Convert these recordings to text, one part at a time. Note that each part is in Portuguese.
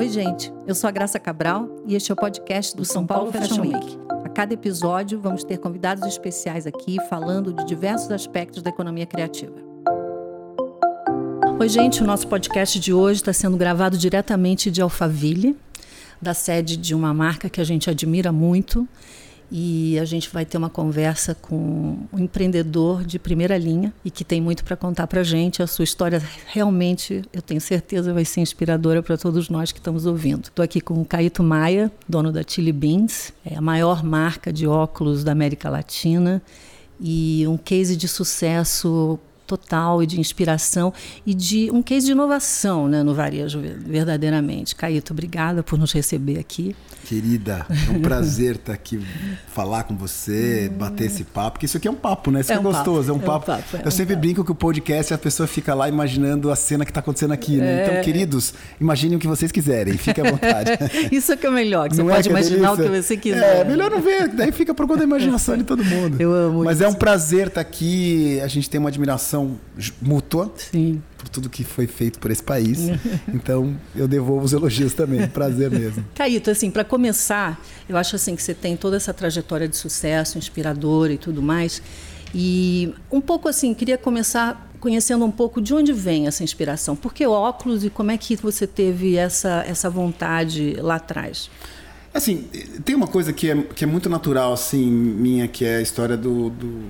Oi, gente. Eu sou a Graça Cabral e este é o podcast do São Paulo Fashion Week. A cada episódio, vamos ter convidados especiais aqui falando de diversos aspectos da economia criativa. Oi, gente. O nosso podcast de hoje está sendo gravado diretamente de Alphaville, da sede de uma marca que a gente admira muito e a gente vai ter uma conversa com um empreendedor de primeira linha e que tem muito para contar para a gente. A sua história realmente, eu tenho certeza, vai ser inspiradora para todos nós que estamos ouvindo. Estou aqui com o Caíto Maia, dono da Chili Beans, é a maior marca de óculos da América Latina e um case de sucesso total e de inspiração e de um case de inovação né, no varejo, verdadeiramente. Caíto, obrigada por nos receber aqui. Querida, é um prazer estar aqui, falar com você, bater esse papo, porque isso aqui é um papo, né? Isso é, é um gostoso, papo, é um papo. É um papo é Eu um sempre papo. brinco que o podcast a pessoa fica lá imaginando a cena que está acontecendo aqui, né? Então, é. queridos, imaginem o que vocês quiserem, fique à vontade. isso é que é melhor, que você não é pode imaginar delícia? o que você quiser. É, melhor não ver, daí fica por conta da imaginação de todo mundo. Eu amo Mas isso. é um prazer estar aqui, a gente tem uma admiração mútua. Sim por tudo que foi feito por esse país. então, eu devolvo os elogios também. Prazer mesmo. Caíto, assim, para começar, eu acho assim que você tem toda essa trajetória de sucesso, inspiradora e tudo mais. E um pouco assim, queria começar conhecendo um pouco de onde vem essa inspiração. Por que óculos e como é que você teve essa, essa vontade lá atrás? Assim, tem uma coisa que é, que é muito natural, assim, minha, que é a história do, do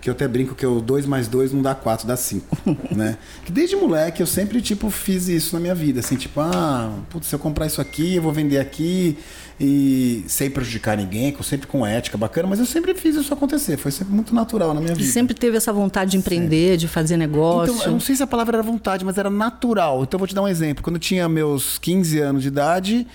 que eu até brinco que o 2 mais 2 não dá 4, dá 5, né? Que desde moleque eu sempre, tipo, fiz isso na minha vida, assim, tipo, ah, putz, se eu comprar isso aqui, eu vou vender aqui e sem prejudicar ninguém, sempre com ética bacana, mas eu sempre fiz isso acontecer, foi sempre muito natural na minha vida. Sempre teve essa vontade de empreender, sempre. de fazer negócio? Então, eu não sei se a palavra era vontade, mas era natural. Então, eu vou te dar um exemplo. Quando eu tinha meus 15 anos de idade,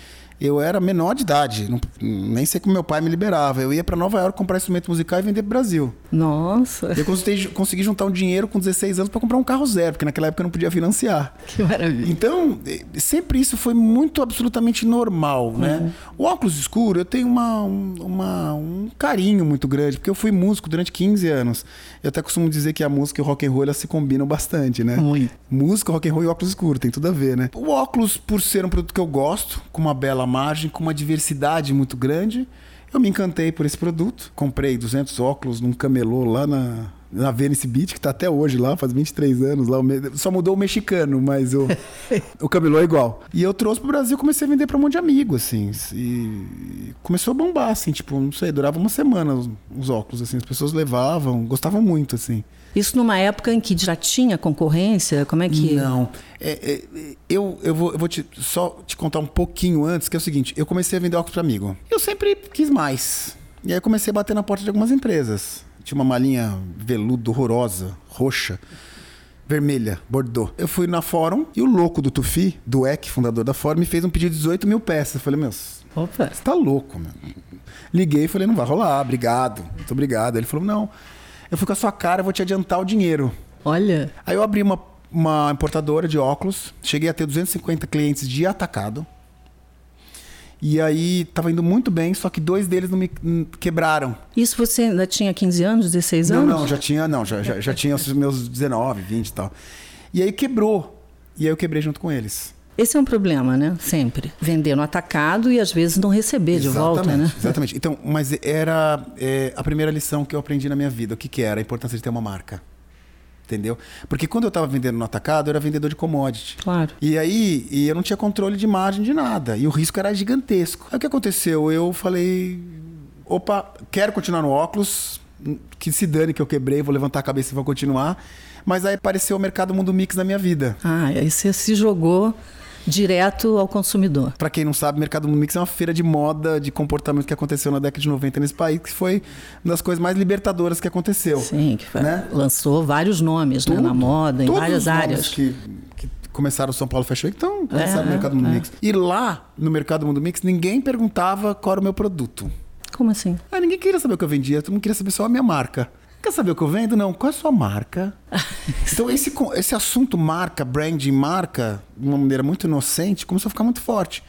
eu era menor de idade, não, nem sei como meu pai me liberava. Eu ia para Nova York comprar instrumento musical e vender pro Brasil. Nossa. Eu consegui, consegui juntar um dinheiro com 16 anos para comprar um carro zero, porque naquela época eu não podia financiar. Que maravilha. Então, eh, sempre isso foi muito absolutamente normal, né? uhum. O óculos escuro, eu tenho uma, uma, um carinho muito grande, porque eu fui músico durante 15 anos. Eu até costumo dizer que a música e o rock and roll elas se combinam bastante, né? Muito. Música, rock and roll e óculos escuro, tem tudo a ver, né? O óculos, por ser um produto que eu gosto, com uma bela margem, com uma diversidade muito grande. Eu me encantei por esse produto. Comprei 200 óculos num camelô lá na, na Venice Beach, que está até hoje lá, faz 23 anos lá. Só mudou o mexicano, mas o, o camelô é igual. E eu trouxe pro Brasil comecei a vender para um monte de amigos, assim. E começou a bombar, assim, tipo, não sei, durava uma semana os, os óculos, assim. As pessoas levavam, gostavam muito, assim. Isso numa época em que já tinha concorrência? Como é que. Não. É, é, eu, eu vou, eu vou te, só te contar um pouquinho antes, que é o seguinte: eu comecei a vender óculos para amigo. Eu sempre quis mais. E aí eu comecei a bater na porta de algumas empresas. Tinha uma malinha veludo horrorosa, roxa vermelha, bordô. Eu fui na Fórum e o louco do Tufi, do EC, fundador da Fórum, me fez um pedido de 18 mil peças. Eu falei, meu, Opa. você tá louco, meu. Liguei e falei, não vai rolar, obrigado, muito obrigado. Ele falou, não, eu fui com a sua cara, eu vou te adiantar o dinheiro. Olha. Aí eu abri uma, uma importadora de óculos, cheguei a ter 250 clientes de atacado. E aí tava indo muito bem, só que dois deles não me quebraram. Isso você ainda tinha 15 anos, 16 anos? Não, não, já tinha, não, já, já, já tinha os meus 19, 20 e tal. E aí quebrou. E aí eu quebrei junto com eles. Esse é um problema, né? Sempre. Vender no atacado e às vezes não receber exatamente, de volta, né? Exatamente. Então, mas era é, a primeira lição que eu aprendi na minha vida. O que, que era? A importância de ter uma marca. Entendeu? Porque quando eu estava vendendo no atacado, eu era vendedor de commodity. Claro. E aí e eu não tinha controle de margem de nada. E o risco era gigantesco. Aí o que aconteceu? Eu falei: opa, quero continuar no óculos. Que se dane que eu quebrei, vou levantar a cabeça e vou continuar. Mas aí apareceu o mercado Mundo Mix na minha vida. Ah, aí você se jogou direto ao consumidor. Para quem não sabe, o Mercado Mix é uma feira de moda, de comportamento que aconteceu na década de 90 nesse país, que foi uma das coisas mais libertadoras que aconteceu. Sim, que foi, né? lançou vários nomes né, na moda, em várias áreas. Que, que começaram o São Paulo Fashion Week, então começaram é, o Mercado Mundo é. Mix. E lá, no Mercado Mundo Mix, ninguém perguntava qual era o meu produto. Como assim? Ah, ninguém queria saber o que eu vendia, todo mundo queria saber só a minha marca. Quer saber o que eu vendo? Não. Qual é a sua marca? então, esse, esse assunto marca, branding, marca, de uma maneira muito inocente, começou a ficar muito forte.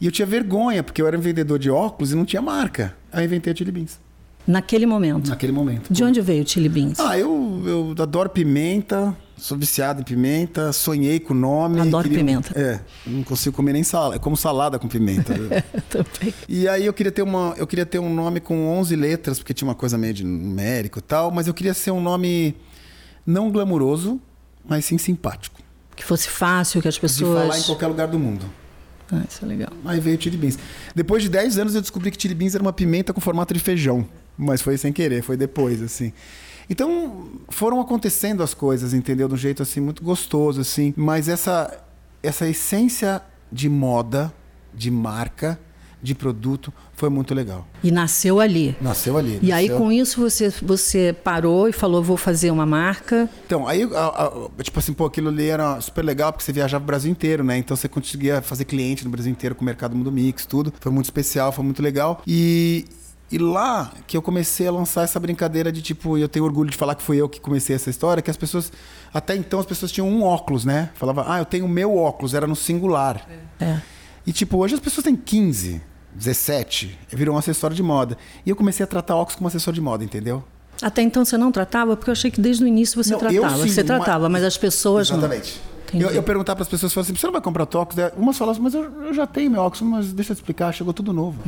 E eu tinha vergonha, porque eu era um vendedor de óculos e não tinha marca. Aí eu inventei a Chili Beans. Naquele momento. Naquele momento. De onde veio o chili beans? Ah, eu, eu adoro pimenta, sou viciado em pimenta, sonhei com o nome. Adoro queria- pimenta. É, não consigo comer nem salada, é como salada com pimenta. viu? Também. E aí eu queria ter uma, eu queria ter um nome com 11 letras, porque tinha uma coisa meio de numérico e tal, mas eu queria ser um nome não glamuroso, mas sim simpático. Que fosse fácil, que as De falar em pessoas. qualquer lugar do mundo. Ah, isso é legal. Aí veio o chili beans. Depois de 10 anos eu descobri que chili beans era uma pimenta com formato de feijão, mas foi sem querer, foi depois assim. Então, foram acontecendo as coisas, entendeu? De um jeito assim muito gostoso assim, mas essa essa essência de moda, de marca, de produto foi muito legal. E nasceu ali. Nasceu ali. E aí, nasceu- com isso, você, você parou e falou: vou fazer uma marca. Então, aí, a- a- tipo assim, pô, aquilo ali era super legal porque você viajava o Brasil inteiro, né? Então você conseguia fazer cliente no Brasil inteiro com o mercado Mundo Mix, tudo. Foi muito especial, foi muito legal. E, e lá que eu comecei a lançar essa brincadeira de tipo, e eu tenho orgulho de falar que fui eu que comecei essa história, que as pessoas, até então as pessoas tinham um óculos, né? Falava, ah, eu tenho o meu óculos, era no singular. É. E tipo, hoje as pessoas têm 15, 17, virou um acessório de moda. E eu comecei a tratar óculos como acessório de moda, entendeu? Até então você não tratava? Porque eu achei que desde o início você Não, eu tratava. sim, você uma- tratava, mas as pessoas Exatamente. não. Eu, eu perguntar para as pessoas, assim, você não vai comprar teu óculos? Daí Umas falavam, mas eu, eu já tenho meu óculos, mas deixa eu te explicar, chegou tudo novo.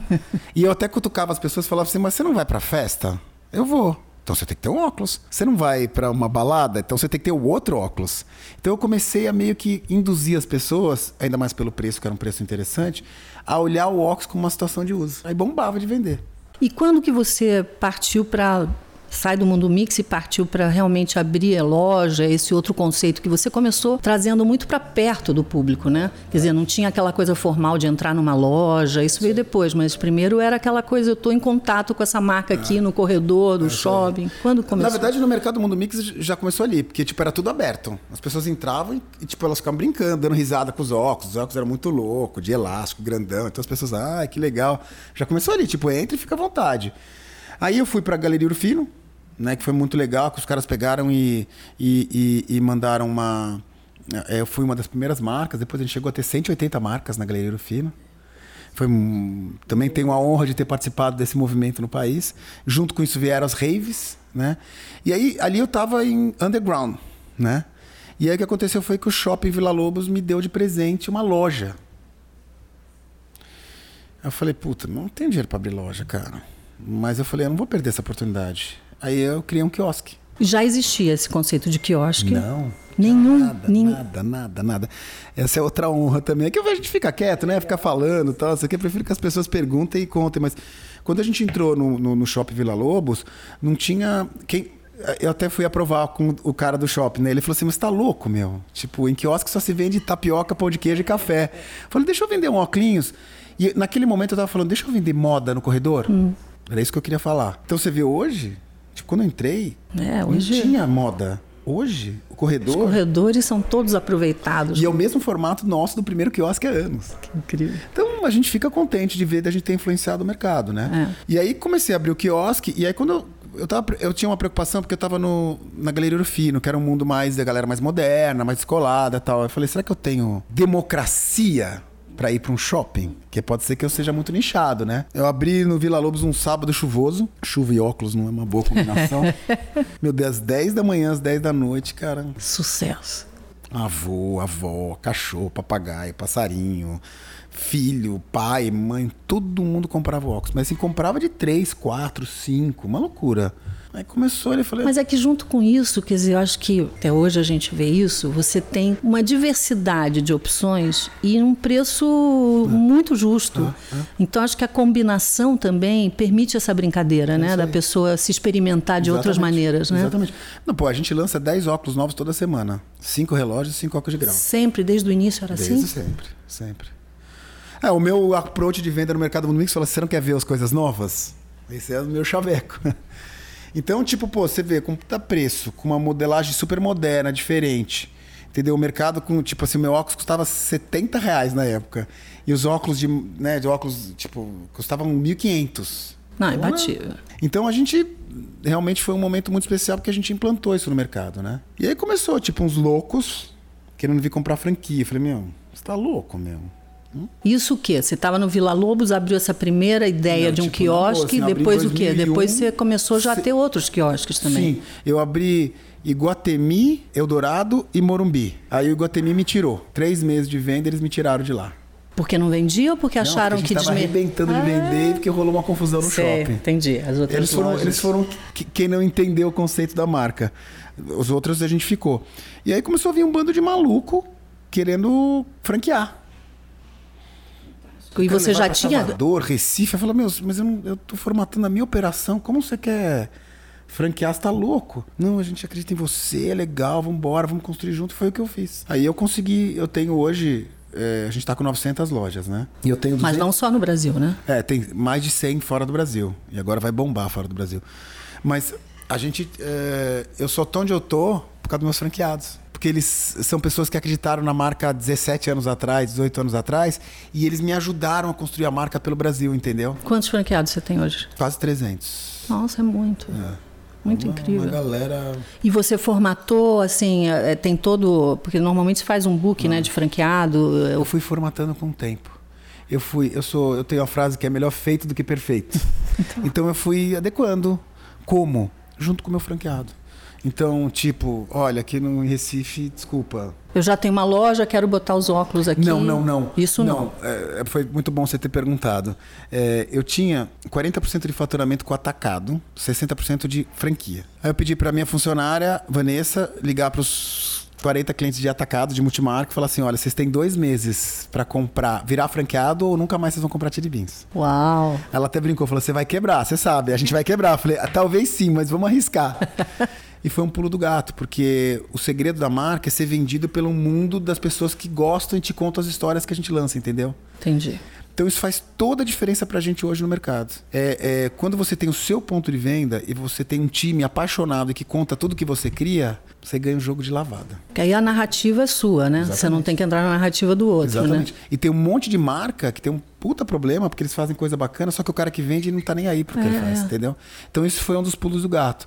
e eu até cutucava as pessoas e falava assim, mas você não vai pra festa? Eu vou. Então você tem que ter um óculos. Você não vai para uma balada, então você tem que ter o outro óculos. Então eu comecei a meio que induzir as pessoas, ainda mais pelo preço, que era um preço interessante, a olhar o óculos como uma situação de uso. Aí bombava de vender. E quando que você partiu para sai do mundo mix e partiu para realmente abrir a loja, esse outro conceito que você começou trazendo muito para perto do público, né? Quer dizer, não tinha aquela coisa formal de entrar numa loja, isso veio depois, mas primeiro era aquela coisa, eu estou em contato com essa marca aqui no corredor do shopping. Quando começou? Na verdade, no mercado Mundo Mix já começou ali, porque tipo, era tudo aberto. As pessoas entravam e, e, tipo, elas ficavam brincando, dando risada com os óculos. Os óculos eram muito loucos, de elástico, grandão. Então as pessoas, ah, que legal. Já começou ali, tipo, entra e fica à vontade. Aí eu fui pra Galeria Urfino, né, que foi muito legal, que os caras pegaram e, e, e- e mandaram uma. é, Eu fui uma das primeiras marcas, depois a gente chegou a ter 180 marcas na Galeria Urfino. Foi, também tenho a honra de ter participado desse movimento no país. Junto com isso vieram as raves, né? E aí ali eu tava em underground, né? E aí o que aconteceu foi que o Shopping Vila Lobos me deu de presente uma loja. Eu falei, puta, não tenho dinheiro para abrir loja, cara. Mas eu falei, eu não vou perder essa oportunidade. Aí eu criei um quiosque. Já existia esse conceito de quiosque? Não. Nenhum, Nada, nada, nada, nada. Essa é outra honra também. É que a gente fica quieto, né? Ficar falando e tal. Isso aqui eu prefiro que as pessoas perguntem e contem. Mas quando a gente entrou no, no, no shopping Vila Lobos, não tinha. Quem... Eu até fui aprovar com o cara do shopping, né? Ele falou assim: Mas tá louco, meu? Tipo, em quiosque só se vende tapioca, pão de queijo e café. Eu falei: Deixa eu vender um óculos. E naquele momento eu tava falando: Deixa eu vender moda no corredor. Era isso que eu queria falar. Então você vê hoje, tipo, quando eu entrei, É, não hoje- tinha moda. Hoje, o Os corredor. corredores são todos aproveitados. E é o mesmo formato nosso do primeiro quiosque há anos. Incrível. Então a gente fica contente de ver da gente ter influenciado o mercado, né? É. E aí comecei a abrir o quiosque, e aí quando eu, eu, tava, eu tinha uma preocupação, porque eu tava no, na Galeria Urfino, que era um mundo mais da galera mais moderna, mais descolada e tal. Eu falei, será que eu tenho democracia pra ir pra um shopping? Que pode ser que eu seja muito nichado, né? Eu abri no Vila Lobos um sábado chuvoso. Chuva e óculos não é uma boa combinação. Meu Deus, às 10 da manhã, às 10 da noite, cara. Sucesso. Avô, avó, cachorro, papagaio, passarinho, filho, pai, mãe, todo mundo comprava óculos. Mas assim, comprava de três, quatro, cinco, uma loucura. Aí começou, ele falou. Mas é que junto com isso, quer dizer, eu acho que até hoje a gente vê isso, você tem uma diversidade de opções e um preço muito justo. Então acho que a combinação também permite essa brincadeira, né? isso Da aí. pessoa se experimentar de outras Exatamente, maneiras, né? Exatamente. Não, pô, a gente lança 10 óculos novos toda semana. Cinco relógios cinco óculos de grau. Sempre, desde o início era Desde assim? sempre, sempre. É, o meu approach de venda no mercado Mundo Mix fala: você não quer ver as coisas novas? Esse é o meu chaveco. Então, tipo, pô, você vê com puta preço, com uma modelagem super moderna, diferente. Entendeu? O mercado com, tipo assim, o meu óculos custava 70 reais na época. E os óculos de, né, de óculos, tipo, custavam 1.500. Não, é imbatível. Então a gente realmente foi um momento muito especial porque a gente implantou isso no mercado, né? E aí começou, tipo, uns loucos querendo vir comprar franquia. Eu falei, meu, você tá louco, meu? Isso o quê? Você estava no Vila Lobos, abriu essa primeira ideia Não, de um tipo, não, quiosque, assim, abri em depois o quê? 2001, Depois você começou já a se- ter outros quiosques também. Sim, eu abri Iguatemi, Eldorado e Morumbi. Aí o Iguatemi me tirou. Três meses de venda, eles me tiraram de lá. Porque não vendia ou porque Não, acharam porque que a gente tava desme- arrebentando de vender porque rolou uma confusão no Sei, shopping. entendi. As outras Eles foram, lojas. eles foram que- quem não entendeu o conceito da marca. Os outros a gente ficou. E aí começou a vir um bando de maluco querendo franquear. E você já tinha. Salvador, Recife. Eu falei, meu, mas eu, não, eu tô formatando a minha operação. Como você quer franquear? Você tá louco? Não, a gente acredita em você, é legal, vamos embora, vamos construir junto. Foi o que eu fiz. Aí eu consegui, eu tenho hoje, é, a gente tá com 900 lojas, né? E eu tenho 200, Mas não só no Brasil, né? é, tem mais de 100 fora do Brasil. E agora vai bombar fora do Brasil. Mas a gente. é, eu só tô onde eu tô por causa dos meus franqueados. Porque eles são pessoas que acreditaram na marca há 17 anos atrás, 18 anos atrás, e eles me ajudaram a construir a marca pelo Brasil, entendeu? Quantos franqueados você tem hoje? Quase 300. Nossa, é muito. Muito Uma- incrível. Uma galera. E você formatou, assim, é, tem todo. Porque normalmente se faz um book, né, de franqueado. Eu fui formatando com o tempo. Eu fui, eu sou, eu tenho a frase que é melhor feito do que perfeito. então eu fui adequando. Como? Junto com o meu franqueado. Então, tipo, olha, aqui no Recife, desculpa. Eu já tenho uma loja, quero botar os óculos aqui. Não, não, não. Isso não. É, é, foi muito bom você ter perguntado. É, eu tinha 40% de faturamento com atacado, 60% de franquia. Aí eu pedi para minha funcionária, Vanessa, ligar para os 40 clientes de atacado, de multimarca, e falar assim: olha, vocês têm dois meses para comprar, virar franqueado ou nunca mais vocês vão comprar Beans. Uau. Ela até brincou, falou: você vai quebrar, você sabe, a gente vai quebrar. Eu falei: "Ah, talvez sim, mas vamos arriscar. e foi um pulo do gato, porque o segredo da marca é ser vendido pelo mundo das pessoas que gostam e te contam as histórias que a gente lança, entendeu? Entendi. Então isso faz toda a diferença pra gente hoje no mercado. É, é, quando você tem o seu ponto de venda e você tem um time apaixonado que conta tudo que você cria, você ganha um jogo de lavada. Porque aí a narrativa é sua, né? Você não Exatamente. tem que entrar na narrativa do outro, Exatamente. né? E tem um monte de marca que tem um puta problema, porque eles fazem coisa bacana, só que o cara que vende não tá nem aí pro que ele É, faz, é. entendeu? Então isso foi um dos pulos do gato.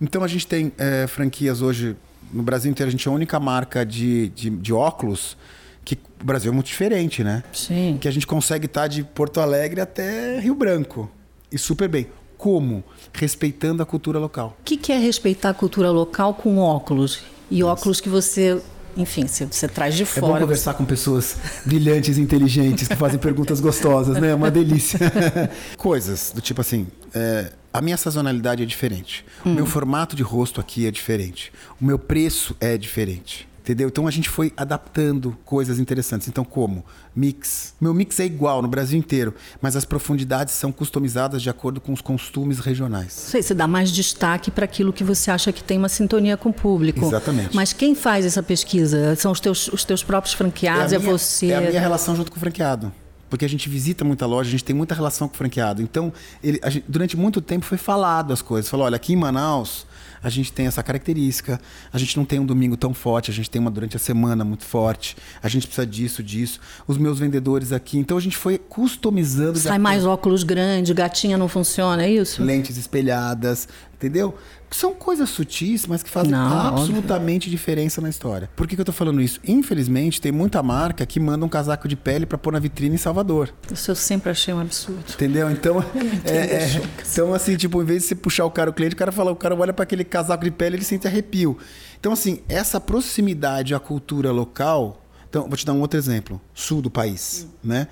Então a gente tem é, franquias hoje, no Brasil inteiro, a gente é a única marca de, de, de óculos que o Brasil é muito diferente, né? Sim. Que a gente consegue estar de Porto Alegre até Rio Branco. E super bem. Como? Respeitando a cultura local. O que, que é respeitar a cultura local com óculos? E óculos que você, enfim, você, você traz de É bom fora. conversar com pessoas brilhantes inteligentes que fazem perguntas gostosas, né? É uma delícia. Coisas do tipo assim, é, a minha sazonalidade é diferente. O meu formato de rosto aqui é diferente. O meu preço é diferente. Entendeu? Então a gente foi adaptando coisas interessantes. Então, como? Mix. Meu mix é igual no Brasil inteiro, mas as profundidades são customizadas de acordo com os costumes regionais. Sei, você dá mais destaque para aquilo que você acha que tem uma sintonia com o público. Exatamente. Mas quem faz essa pesquisa? São os teus, os teus próprios franqueados? É, a minha, você? É a minha relação junto com o franqueado. Porque a gente visita muita loja, a gente tem muita relação com o franqueado. Então, ele, gente- durante muito tempo foi falado as coisas. Falou, olha, aqui em Manaus a gente tem essa característica, a gente não tem um domingo tão forte, a gente tem uma durante a semana muito forte, a gente precisa disso, disso. Os meus vendedores aqui. Então a gente foi customizando. Sai mais óculos grande, gatinha não funciona, é isso? lentes espelhadas, entendeu? São coisas sutis, mas que fazem Não, absolutamente diferença na história. Por que, que eu tô falando isso? Infelizmente, tem muita marca que manda um casaco de pele para pôr na vitrine em Salvador. Isso eu sempre achei um absurdo. Entendeu? Então, é, é, então assim, tipo, em vez de você puxar o cara, o cliente, o cara fala, o cara olha para aquele casaco de pele, ele sente arrepio. Então, assim, essa proximidade à cultura local. Então, vou te dar um outro exemplo. Sul do país, né?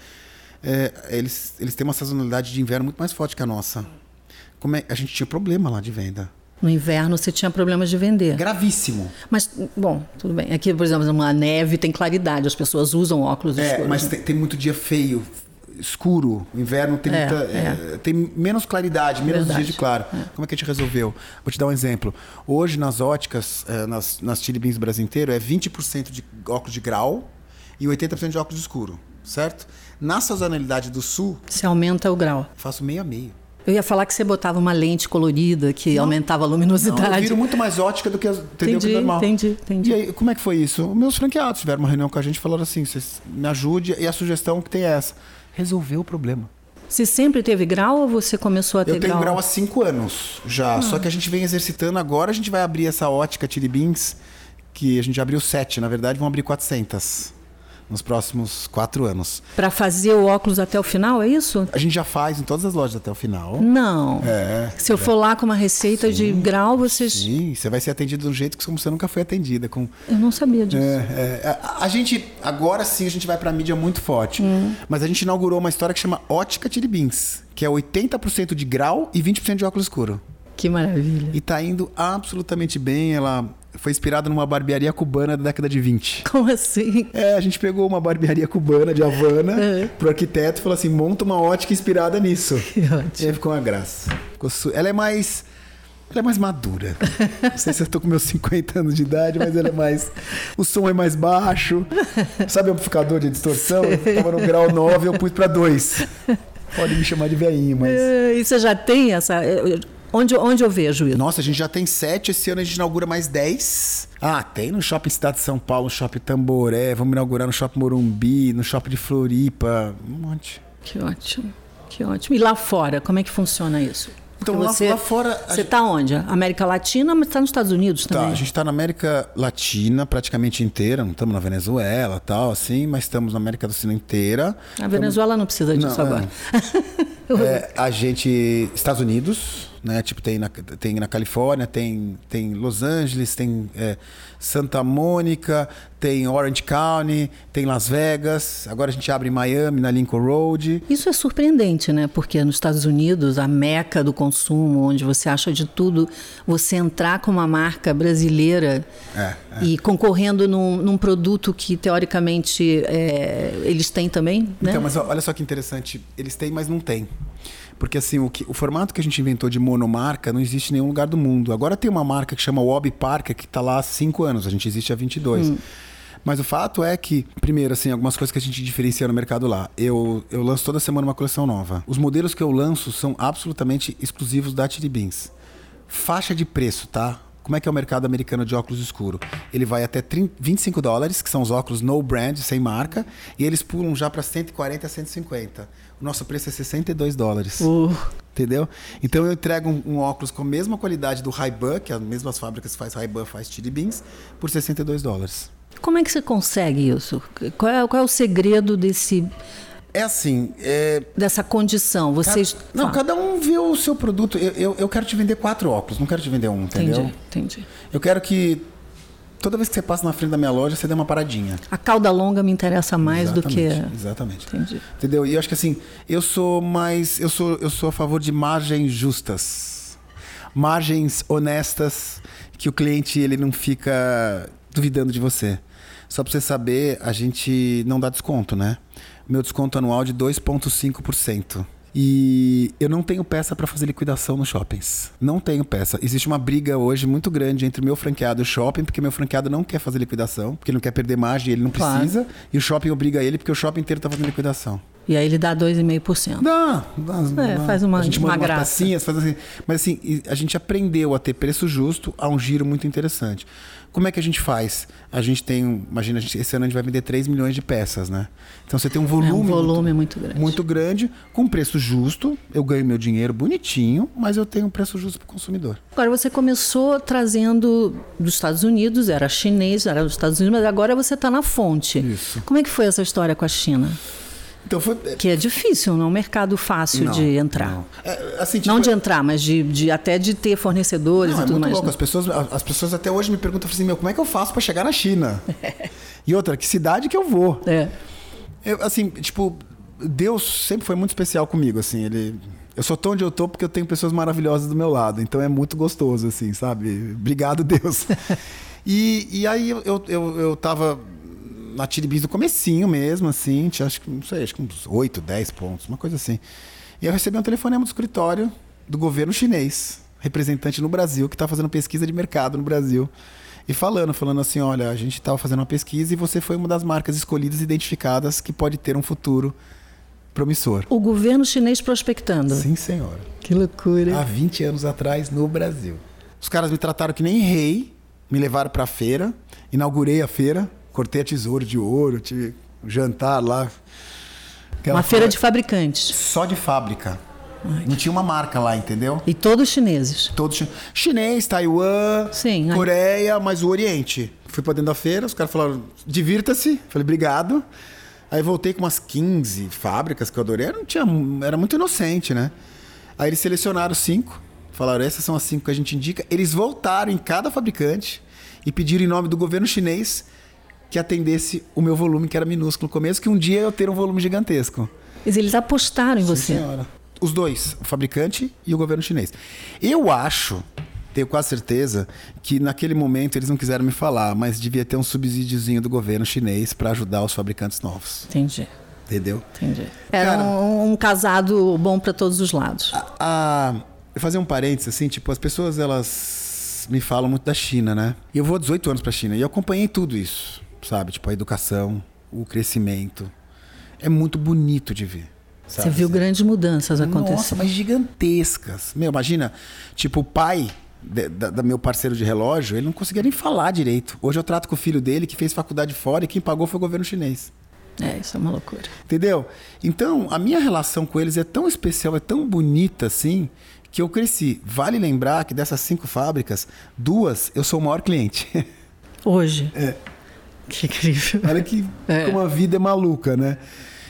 É, eles, eles têm uma sazonalidade de inverno muito mais forte que a nossa. Como é, a gente tinha problema lá de venda. No inverno você tinha problemas de vender. Gravíssimo. Mas, bom, tudo bem. Aqui, por exemplo, uma neve tem claridade, as pessoas usam óculos É, escuros. mas tem, tem muito dia feio, escuro. O inverno tem, É, muita, é. é, tem menos claridade, menos Verdade. dias de claro. Como é que a gente resolveu? Vou te dar um exemplo. Hoje, nas óticas, é, nas, nas Chili Beans Brasil inteiro, é 20% de óculos de grau e 80% de óculos escuro, certo? Na sazonalidade do sul, Você aumenta o grau. faço meio a meio. Eu ia falar que você botava uma lente colorida que aumentava a Não, eu luminosidade. viro muito mais ótica do que, as- entendeu, que Entendi, normal. entendi, entendi. E aí, como é que foi isso? Meus franqueados tiveram uma reunião com a gente e falaram assim: vocês me ajude. E a sugestão que tem é essa: resolveu o problema. Você sempre teve grau ou você começou a ter Eu tenho grau? grau há cinco anos já. Só que a gente vem exercitando agora. A gente vai abrir essa ótica Chili Beans, que a gente já abriu sete, na verdade, vão abrir 400. Nos próximos quatro anos. Para fazer o óculos até o final, é isso? A gente já faz em todas as lojas até o final. Não. É. Se eu for lá com uma receita de grau, vocês. Sim, você vai ser atendido do jeito que como você nunca foi atendida. Com... Eu não sabia disso. É, é, a, a gente, agora sim, a gente vai pra mídia muito forte. Mas a gente inaugurou uma história que chama Ótica Tiribins, que é 80% de grau e 20% de óculos escuro. Que maravilha. E tá indo absolutamente bem. Ela foi inspirada numa barbearia cubana da década de 20. Como assim? É, a gente pegou uma barbearia cubana de Havana É. pro arquiteto e falou assim: monta uma ótica inspirada nisso. Que E ótimo. aí ficou uma graça. Ficou su- Ela é mais. Ela é mais madura. Não sei se eu tô com meus 50 anos de idade, mas ela é mais. O som é mais baixo. Sabe o amplificador de distorção? Eu tava no grau 9, eu pus pra 2. Pode me chamar de veinho, mas. É, E você já tem essa. É, Onde, onde eu vejo isso? Nossa, a gente já tem sete, esse ano a gente inaugura mais 10. Ah, tem no Shopping Cidade de São Paulo, no Shopping Tamboré, vamos inaugurar no Shopping Morumbi, no Shopping de Floripa, um monte. Que ótimo. Que ótimo. E lá fora, como é que funciona isso? Então, lá- você, lá fora, Você gente- está onde? América Latina, mas está nos Estados Unidos Tá, também. a gente tá na América Latina praticamente inteira, não estamos na Venezuela tal, assim, mas estamos na América do Sul inteira. A Venezuela não precisa disso Não, agora. É, a gente. Estados Unidos, né? Tipo, tem na, tem na Califórnia, tem, tem Los Angeles, tem é, Santa Mônica, tem Orange County, tem Las Vegas. Agora a gente abre em Miami, na Lincoln Road. Isso é surpreendente, né? Porque nos Estados Unidos, a meca do consumo, onde você acha de tudo, você entrar com uma marca brasileira É, e concorrendo num, num produto que, teoricamente, é, eles têm também, né? Então, mas olha só que interessante. Eles têm, mas não têm. Porque assim, o, que, o formato que a gente inventou de monomarca não existe em nenhum lugar do mundo. Agora tem uma marca que chama Wobby Parker, que está lá há 5 anos. A gente existe há 22. Mas o fato é que, primeiro, assim, algumas coisas que a gente diferencia no mercado lá. Eu, eu lanço toda semana uma coleção nova. Os modelos que eu lanço são absolutamente exclusivos da Tiribins. Faixa de preço, tá? Como é que é o mercado americano de óculos escuro? Ele vai até 30, 25 dólares, que são os óculos no brand, sem marca, e eles pulam já para 140 a 150. O nosso preço é 62 dólares. Uh, Entendeu? Então eu entrego um, um óculos com a mesma qualidade do Ray-Ban, que as mesmas fábricas que faz Ray-Ban faz Tiribins, por 62 dólares. como é que você consegue isso? Qual é, qual é o segredo desse, É assim, é, dessa condição? Vocês. Ca- Não, Fala. cada um vê o seu produto. Eu, eu, eu quero te vender quatro óculos, não quero te vender um, entendeu? Entendi, entendi. Eu quero que toda vez que você passa na frente da minha loja, você dê uma paradinha. A cauda longa me interessa mais do que. Exatamente, Exatamente. Entendi. Entendeu? E eu acho que assim, eu sou mais. Eu sou, eu sou a favor de margens justas. Margens honestas, que o cliente ele não fica duvidando de você. Só pra você saber, a gente não dá desconto, né? Meu desconto anual é de 2,5%. E eu não tenho peça para fazer liquidação nos shoppings. Não tenho peça. Existe uma briga hoje muito grande entre o meu franqueado e o shopping, porque meu franqueado não quer fazer liquidação, porque ele não quer perder margem, ele não Claro. precisa, e o shopping obriga ele porque o shopping inteiro tá fazendo liquidação. E aí ele dá 2,5%. Dá, dá, É, dá. faz uma- a gente uma graça. pecinhas, faz assim. Mas assim, a gente aprendeu a ter preço justo a um giro muito interessante. Como é que a gente faz? A gente tem, imagina, gente- esse ano a gente vai vender 3 milhões de peças, né? Então você tem um volume, É um volume muito grande. muito grande, com preço justo, eu ganho meu dinheiro bonitinho, mas eu tenho um preço justo para o consumidor. Agora você começou trazendo dos Estados Unidos, era chinês, era dos Estados Unidos, mas agora você está na fonte. Isso. Como é que foi essa história com a China? Então foi. Que é difícil, não é um mercado fácil Não, de entrar. não. É, assim, tipo, Não de entrar, mas de, de- até de ter fornecedores Não, e é tudo muito mais. louco. né? As pessoas, as pessoas até hoje me perguntam assim, meu, como é que eu faço para chegar na China? e outra, que cidade que eu vou? É. Eu, assim, tipo, Deus sempre foi muito especial comigo, assim, ele... Eu sou tão onde eu tô porque eu tenho pessoas maravilhosas do meu lado, então é muito gostoso, assim, sabe? Obrigado, Deus. e, e aí eu, eu, eu, eu tava na Tiribis do comecinho mesmo, assim, tinha, acho que, não sei, acho que uns 8, 10 pontos, uma coisa assim. E eu recebi um telefonema do escritório do governo chinês, representante no Brasil, que está fazendo pesquisa de mercado no Brasil. E falando, falando assim, olha, a gente estava fazendo uma pesquisa e você foi uma das marcas escolhidas e identificadas que pode ter um futuro promissor. O governo chinês prospectando. Sim, senhora. Que loucura. Há 20 anos atrás no Brasil. Os caras me trataram que nem rei, me levaram para a feira, inaugurei a feira, cortei a tesoura de ouro, tive um jantar lá. Aquela Uma feira de fabricantes. só de fábrica. Não tinha uma marca lá, entendeu? E todos chineses. Todos chi- chinês, Taiwan, Sim? Coreia, mas o Oriente. Fui pra dentro da feira, os caras falaram, divirta-se. Falei, obrigado. Aí voltei com umas 15 fábricas que eu adorei. Era, não tinha, era muito inocente, né? Aí eles selecionaram cinco, falaram, essas são as cinco que a gente indica. Eles voltaram em cada fabricante e pediram em nome do governo chinês que atendesse o meu volume, que era minúsculo no começo, que um dia eu ter um volume gigantesco. Mas eles apostaram em você. Senhora. Os dois, o fabricante e o governo chinês. Eu acho, tenho quase certeza, que naquele momento eles não quiseram me falar, mas devia ter um subsídiozinho do governo chinês para ajudar os fabricantes novos. Entendi. Entendeu? Entendi. Era Cara, um, um, casado bom para todos os lados. A, a, fazer um parênteses, assim, tipo, as pessoas, elas me falam muito da China, né? E eu vou há 18 anos para a China e eu acompanhei tudo isso, sabe? Tipo, a educação, o crescimento. É muito bonito de ver. Sabe? Você viu grandes mudanças acontecer. Nossa, mas gigantescas. Meu, imagina, tipo, o pai da, meu parceiro de relógio, ele não conseguia nem falar direito. Hoje eu trato com o filho dele, que fez faculdade fora, e quem pagou foi o governo chinês. É, isso é uma loucura. Entendeu? Então, a minha relação com eles é tão especial, é tão bonita assim, que eu cresci. Vale lembrar que dessas cinco fábricas, duas eu sou o maior cliente. Hoje? É. Que incrível. Olha que é. como a vida é maluca, né?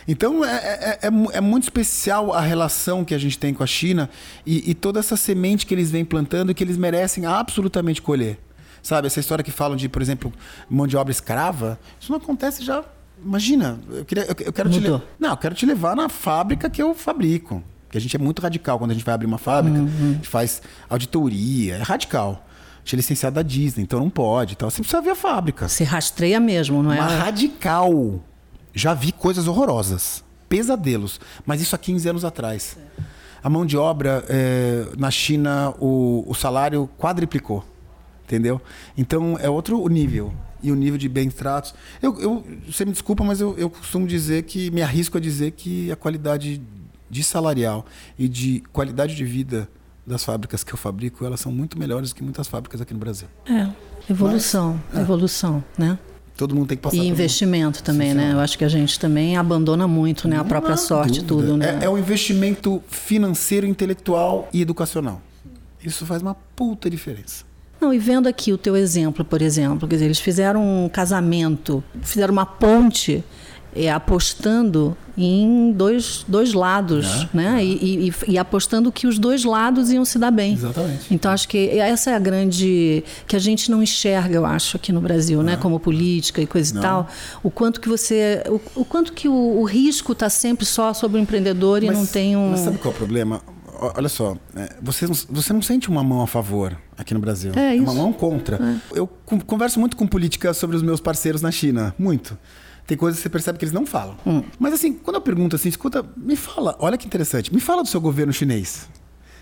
Então é, é, é, é, muito especial a relação que a gente tem com a China e, e, toda essa semente que eles vêm plantando e que eles merecem absolutamente colher. Sabe, essa história que falam de, por exemplo, mão de obra escrava, isso não acontece já Imagina, eu, queria, eu, eu quero Mudou. te Não, eu quero te levar na fábrica que eu fabrico. Que a gente é muito radical quando a gente vai abrir uma fábrica. Uhum. A gente faz auditoria, é radical. A gente é licenciado da Disney, então não pode. Então, você precisa ver a fábrica. Você rastreia mesmo, não é? Uma radical. Já vi coisas horrorosas. Pesadelos. Mas isso há 15 anos atrás. A mão de obra, é, na China, o, o salário quadriplicou. Entendeu? Então é outro nível e o nível de bem-tratos. Eu, eu, você me desculpa, mas eu, eu costumo dizer que, me arrisco a dizer que a qualidade de salarial e de qualidade de vida das fábricas que eu fabrico, elas são muito melhores que muitas fábricas aqui no Brasil. É, evolução, mas, é. evolução, né? Todo mundo tem que passar. E investimento um... também, Sim, né? Eu acho que a gente também abandona muito, né? A própria sorte, dúvida. tudo, né? É, é um investimento financeiro, intelectual e educacional. Isso faz uma puta diferença. Não, e vendo aqui o teu exemplo, por exemplo, quer dizer, eles fizeram um casamento, fizeram uma ponte é, apostando em dois, dois lados, é, né? É. E, e, e, apostando que os dois lados iam se dar bem. Exatamente. Então acho que essa é a grande que a gente não enxerga, eu acho, aqui no Brasil, né? Como política e coisa não. e tal. O quanto que você, o, o quanto que o, o risco está sempre só sobre o empreendedor mas, e não tem um. Mas sabe qual é o problema? olha só, é, você, não, você não sente uma mão a favor aqui no Brasil. É, é uma mão contra. É. Eu converso muito com política sobre os meus parceiros na China. Muito. Tem coisas que você percebe que eles não falam. Hum. Mas assim, quando eu pergunto assim, escuta, me fala, olha que interessante, me fala do seu governo chinês.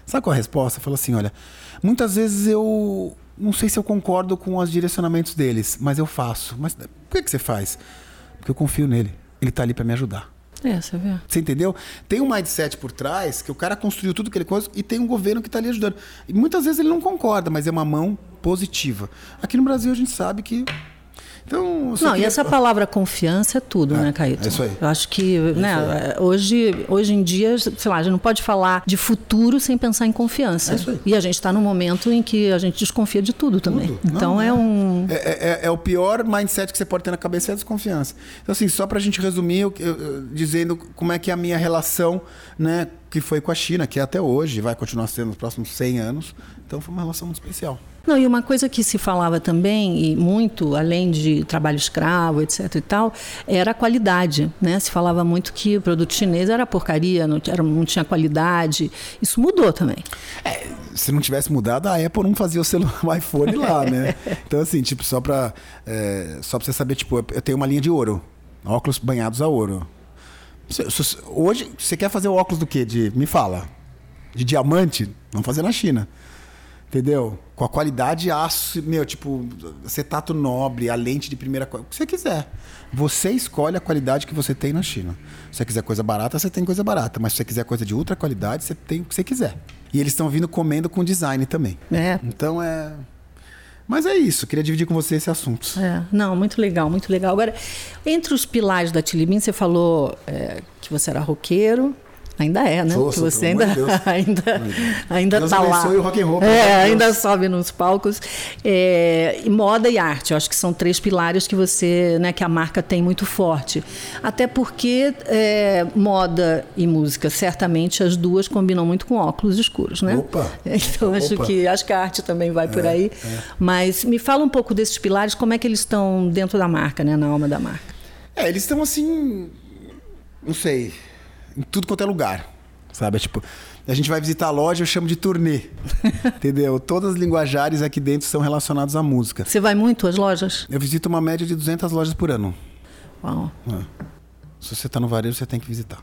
Sabe qual é a resposta? Fala assim, olha, muitas vezes eu não sei se eu concordo com os direcionamentos deles, mas eu faço. Mas por que, que você faz? Porque eu confio nele. Ele está ali para me ajudar. É, você vê. Você entendeu? Tem um mindset por trás que o cara construiu tudo que ele coisa e tem um governo que está ali ajudando. E muitas vezes ele não concorda, mas é uma mão positiva. Aqui no Brasil a gente sabe que então, não, queria... e essa palavra confiança é tudo, é, né, Caíto? É isso aí. Eu acho que, é né, hoje, hoje em dia, sei lá, a gente não pode falar de futuro sem pensar em confiança. É isso aí. E a gente está num momento em que a gente desconfia de tudo também. Tudo. Então não, é um. É, é, é, é, o pior mindset que você pode ter na cabeça é a desconfiança. Então, assim, só para a gente resumir, eu, eu, eu, dizendo como é que é a minha relação, né, que foi com a China, que é até hoje, vai continuar sendo nos próximos 100 anos. Então, foi uma relação muito especial. Não, e uma coisa que se falava também, e muito, além de trabalho escravo, etc e tal, era a qualidade, né? Se falava muito que o produto chinês era porcaria, não, era, não tinha qualidade. Isso mudou também. É, se não tivesse mudado, a Apple não fazia o celular, o iPhone lá, né? Então, assim, tipo, só para é, só pra você saber, tipo, eu tenho uma linha de ouro, óculos banhados a ouro. Hoje, você quer fazer o óculos do quê? De, me fala. De diamante? Vamos fazer na China. Entendeu? Com a qualidade aço, meu, tipo, acetato nobre, a lente de primeira coisa, o que você quiser. Você escolhe a qualidade que você tem na China. Se você quiser coisa barata, você tem coisa barata. Mas se você quiser coisa de ultra qualidade, você tem o que você quiser. E eles estão vindo comendo com design também. É. Então é. Mas é isso, queria dividir com você esse assunto. É, não, muito legal, muito legal. Agora, entre os pilares da Tilibin, você falou é, que você era roqueiro, Ainda é, né? Sou, você ainda de ainda ainda Deus tá lá. rock and roll, é, ainda sobe nos palcos. É, e moda e arte, eu acho que são três pilares que você, né, que a marca tem muito forte. Até porque é, moda e música, certamente as duas combinam muito com óculos escuros, né? Opa! Então acho Opa. que acho que a arte também vai por É, aí. é. Mas me fala um pouco desses pilares, como é que eles estão dentro da marca, né, na alma da marca. É, eles estão assim. Não sei. Em tudo quanto é lugar. Sabe? É tipo. A gente vai visitar a loja, eu chamo de turnê. entendeu? Todas as linguajares aqui dentro são relacionadas à música. Você vai muito às lojas? Eu visito uma média de 200 lojas por ano. Uau. Se você está no varejo, você tem que visitar.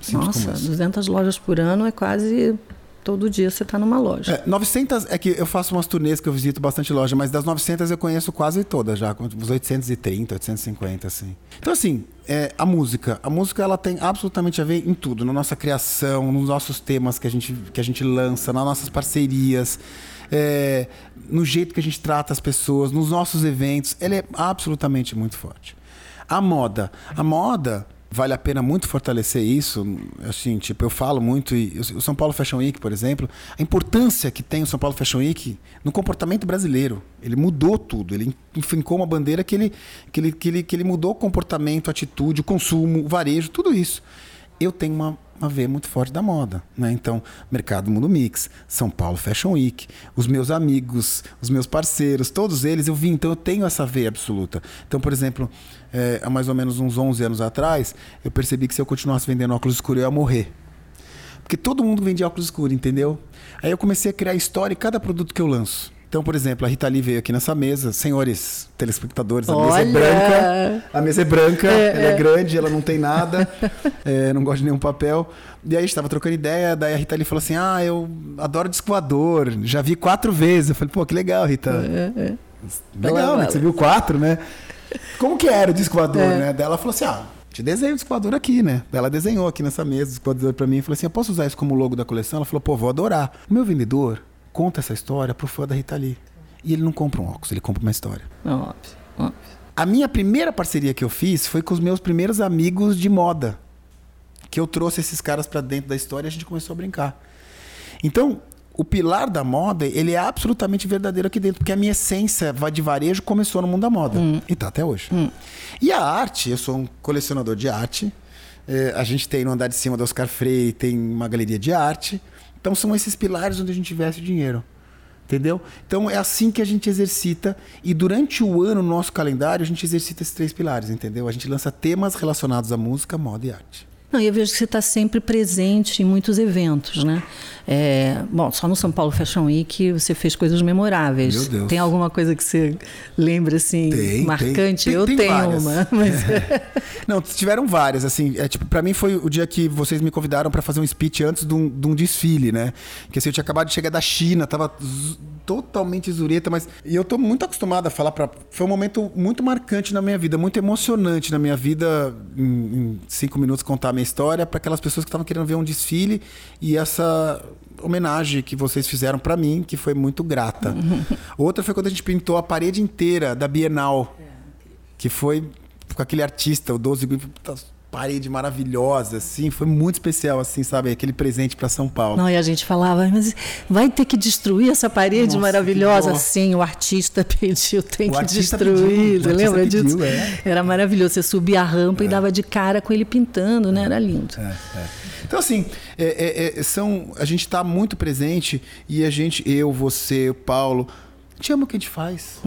Simples Nossa, como isso. 200 lojas por ano é quase todo dia você está numa loja. É, 900 é que eu faço umas turnês que eu visito bastante loja, mas das 900 eu conheço quase todas já, uns 830, 850 assim. Então assim, é, a música, a música ela tem absolutamente a ver em tudo, na nossa criação, nos nossos temas que a gente que a gente lança, nas nossas parcerias, é, no jeito que a gente trata as pessoas, nos nossos eventos, ela é absolutamente muito forte. A moda, a moda vale a pena muito fortalecer isso. Assim, tipo, eu falo muito, e o São Paulo Fashion Week, por exemplo, a importância que tem o São Paulo Fashion Week no comportamento brasileiro. Ele mudou tudo, ele enfincou uma bandeira que ele, que ele, que ele, que ele mudou o comportamento, atitude, o consumo, o varejo, tudo isso. Eu tenho uma, uma veia muito forte da moda, né? Então, Mercado Mundo Mix, São Paulo Fashion Week, os meus amigos, os meus parceiros, todos eles eu vi, então eu tenho essa veia absoluta. Então, por exemplo, é, há mais ou menos uns 11 anos atrás, eu percebi que se eu continuasse vendendo óculos escuros, eu ia morrer. Porque todo mundo vendia óculos escuros, entendeu? Aí eu comecei a criar história em cada produto que eu lanço. Então, por exemplo, a Rita Lee veio aqui nessa mesa, senhores telespectadores, a mesa é Olha! branca, a mesa é branca, É, ela é, é. grande, ela não tem nada, é, não gosta de nenhum papel. E aí a gente tava trocando ideia, daí a Rita Lee falou assim: Ah, eu adoro disco voador, já vi quatro vezes. Eu falei, pô, que legal, Rita. É, Legal, Ela- né? Você viu quatro, né? Como que era o disco voador, É. né? Daí ela falou assim: ah, te desenho o disco voador aqui, né? Ela desenhou aqui nessa mesa o disco voador pra mim e falou assim: eu posso usar isso como logo da coleção? Ela falou, pô, vou adorar. O meu vendedor conta essa história pro fã da Rita Lee. E ele não compra um óculos, ele compra uma história. Óbvio, óbvio. A minha primeira parceria que eu fiz foi com os meus primeiros amigos de moda. Que eu trouxe esses caras pra dentro da história e a gente começou a brincar. Então, o pilar da moda, ele é absolutamente verdadeiro aqui dentro, porque a minha essência de varejo começou no mundo da moda. E tá até hoje. E a arte, eu sou um colecionador de arte. É, a gente tem no andar de cima do Oscar Freire, tem uma galeria de arte. Então são esses pilares onde a gente investe dinheiro. Entendeu? Então é assim que a gente exercita e durante o ano no nosso calendário a gente exercita esses três pilares, entendeu? A gente lança temas relacionados à música, moda e arte. Não, e eu vejo que você está sempre presente em muitos eventos, né? É, bom, só no São Paulo Fashion Week você fez coisas memoráveis. Meu Deus. Tem alguma coisa que você lembra assim Tem, marcante? tem, eu tem tenho várias. uma, mas Não, tiveram várias, assim, é tipo, para mim foi o dia que vocês me convidaram para fazer um speech antes de um, de um desfile, né? Que assim, eu tinha acabado de chegar da China, tava totalmente zureta, mas e eu tô muito acostumado a falar para foi um momento muito marcante na minha vida, muito emocionante na minha vida em, em cinco minutos contar a minha história para aquelas pessoas que estavam querendo ver um desfile e essa homenagem que vocês fizeram para mim, que foi muito grata. Outra foi quando a gente pintou a parede inteira da Bienal que foi com aquele artista, o 12 Grip, puta, parede maravilhosa, assim, foi muito especial, assim, sabe? Aquele presente para São Paulo. não, e a gente falava, mas vai ter que destruir essa parede Nossa, maravilhosa. que dó. Sim, o artista pediu, tem O que destruir. pediu, lembra pediu, disso? é. Era maravilhoso. Você subia a rampa e dava de cara com ele pintando, né? Era lindo. É, é. Então, assim, é, é, é, são, a gente está muito presente e a gente, eu, você, o Paulo, a gente ama o que a gente faz.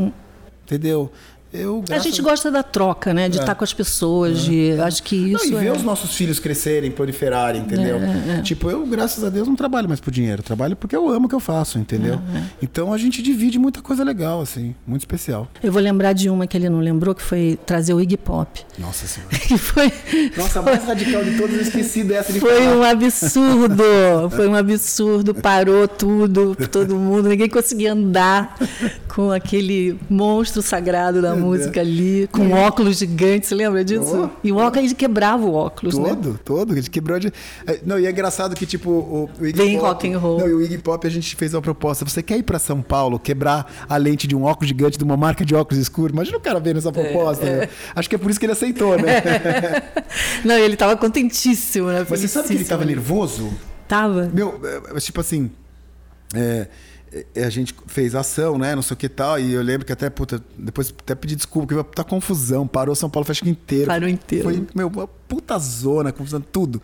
Entendeu? Eu, A gente gosta da troca, né? De estar com as pessoas, de acho que Não, isso e ver é... os nossos filhos crescerem, proliferarem, entendeu? Tipo, eu, graças a Deus, não trabalho mais por dinheiro. Trabalho porque eu amo o que eu faço, entendeu? Então a gente divide muita coisa legal, assim, muito especial. Eu vou lembrar de uma que ele não lembrou, que foi trazer o Iggy Pop. Nossa Senhora. Que foi, Nossa, a mais radical de todas, eu esqueci dessa de foi falar. um absurdo. Foi um absurdo. Parou tudo, todo mundo. Ninguém conseguia andar com aquele monstro sagrado da música ali, com óculos gigantes, lembra disso? Oh. E o óculos, ele quebrava o óculos, né? Todo, todo. Ele quebrou de. É, Não, e é engraçado que, tipo, o, o Iggy Bem Pop. rock and roll. Não, e o Iggy Pop a gente fez uma proposta. Você quer ir pra São Paulo quebrar a lente de um óculos gigante de uma marca de óculos escuro? Imagina o cara vendo essa proposta. né? Acho que é por isso que ele aceitou, né? Não, ele tava contentíssimo, né? Mas você sabe que ele tava nervoso? Tava. Meu, é, tipo assim. é, é, a gente fez ação, né? Não sei o que tal. E eu lembro que até, puta, depois até pedi desculpa, porque puta confusão. Parou São Paulo Fashion inteiro. Parou inteiro. Foi, meu, uma puta zona, confusão, tudo.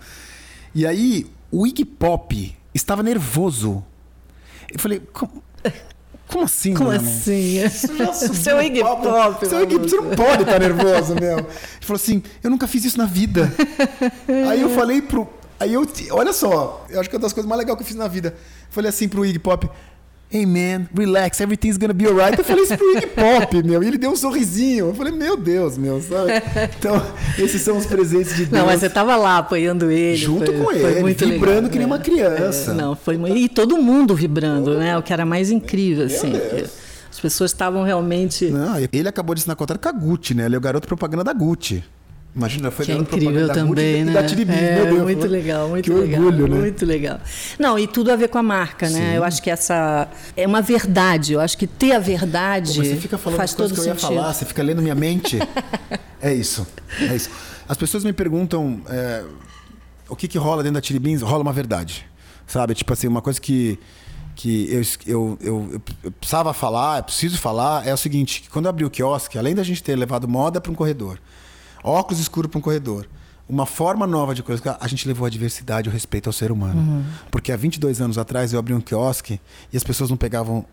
E aí, o Iggy Pop estava nervoso. Eu falei, como, como assim, Como mano? assim? Seu Iggy palco. Pop. Seu Iggy, você não pode estar nervoso, meu. Ele falou assim: eu nunca fiz isso na vida. Aí eu falei pro. Aí eu. Olha só, eu acho que é uma das coisas mais legais que eu fiz na vida. Falei assim pro Iggy Pop. Hey man, relax, everything's gonna be alright. Eu falei isso pro Iggy Pop, meu. E ele deu um sorrisinho. Eu falei, meu Deus, meu, sabe? Então, esses são os presentes de Deus. Não, mas você tava lá apoiando ele. Junto foi- com foi ele, muito vibrando legal, que nem né? uma criança. É, não, foi muito- E todo mundo vibrando, né? O que era mais incrível, assim. As pessoas estavam realmente. Não, ele acabou de assinar contrato com a Gucci, né? Ele é o garoto propaganda da Gucci. Imagina, foi Que é incrível também, né? da Tiribins, é, meu Deus. muito legal, muito que legal. orgulho, né? Muito legal. Não, e tudo a ver com a marca, né? Eu acho que essa é uma verdade. Eu acho que ter a verdade Pô, você fica falando faz todo que eu ia sentido. falar, você fica lendo minha mente. é isso, é isso. As pessoas me perguntam é, o que, que rola dentro da Tiribins, rola uma verdade. Sabe? Tipo assim, uma coisa que, que eu, eu, eu, eu precisava falar, eu preciso falar, é o seguinte: quando eu abri o quiosque, além da gente ter levado moda para um corredor, óculos escuros para um corredor, uma forma nova de coisa, a gente levou a diversidade e o respeito ao ser humano. Porque há 22 anos atrás eu abri um quiosque e as pessoas não pegavam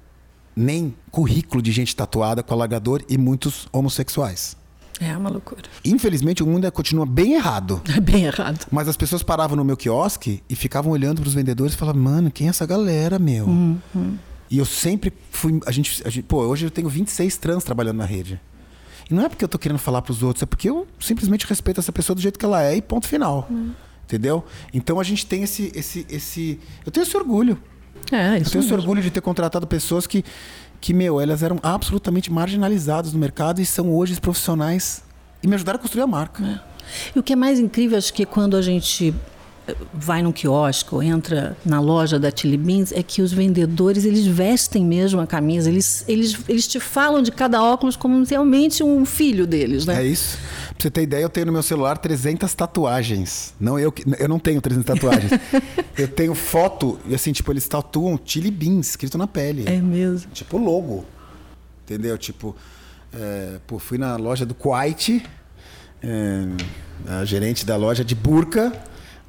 nem currículo de gente tatuada com alargador e muitos homossexuais. É uma loucura. Infelizmente, o mundo é- continua bem errado. É bem errado. Mas as pessoas paravam no meu quiosque e ficavam olhando para os vendedores e falavam, mano, quem é essa galera, meu? E eu sempre fui. A gente, a gente- pô, hoje eu tenho 26 trans trabalhando na rede. E não é porque eu tô querendo falar para os outros, é porque eu simplesmente respeito essa pessoa do jeito que ela é e ponto final. Entendeu? Então a gente tem esse, esse, esse. Eu tenho esse orgulho. É, Eu isso tenho esse orgulho de ter contratado pessoas que, que, meu, elas eram absolutamente marginalizadas no mercado e são hoje profissionais e me ajudaram a construir a marca. E o que é mais incrível, acho que quando a gente vai num quiosque ou entra na loja da Chili Beans, é que os vendedores, eles vestem mesmo a camisa, eles, eles, eles te falam de cada óculos como realmente um filho deles, né? É isso. Pra você ter ideia, eu tenho no meu celular 300 tatuagens. Não eu, que- eu não tenho 300 tatuagens. eu tenho foto e assim, tipo, eles tatuam Chili Beans escrito na pele. É mesmo. Tipo logo. Entendeu? Tipo, é, pô, fui na loja do Kuwait, é, a gerente da loja de burca.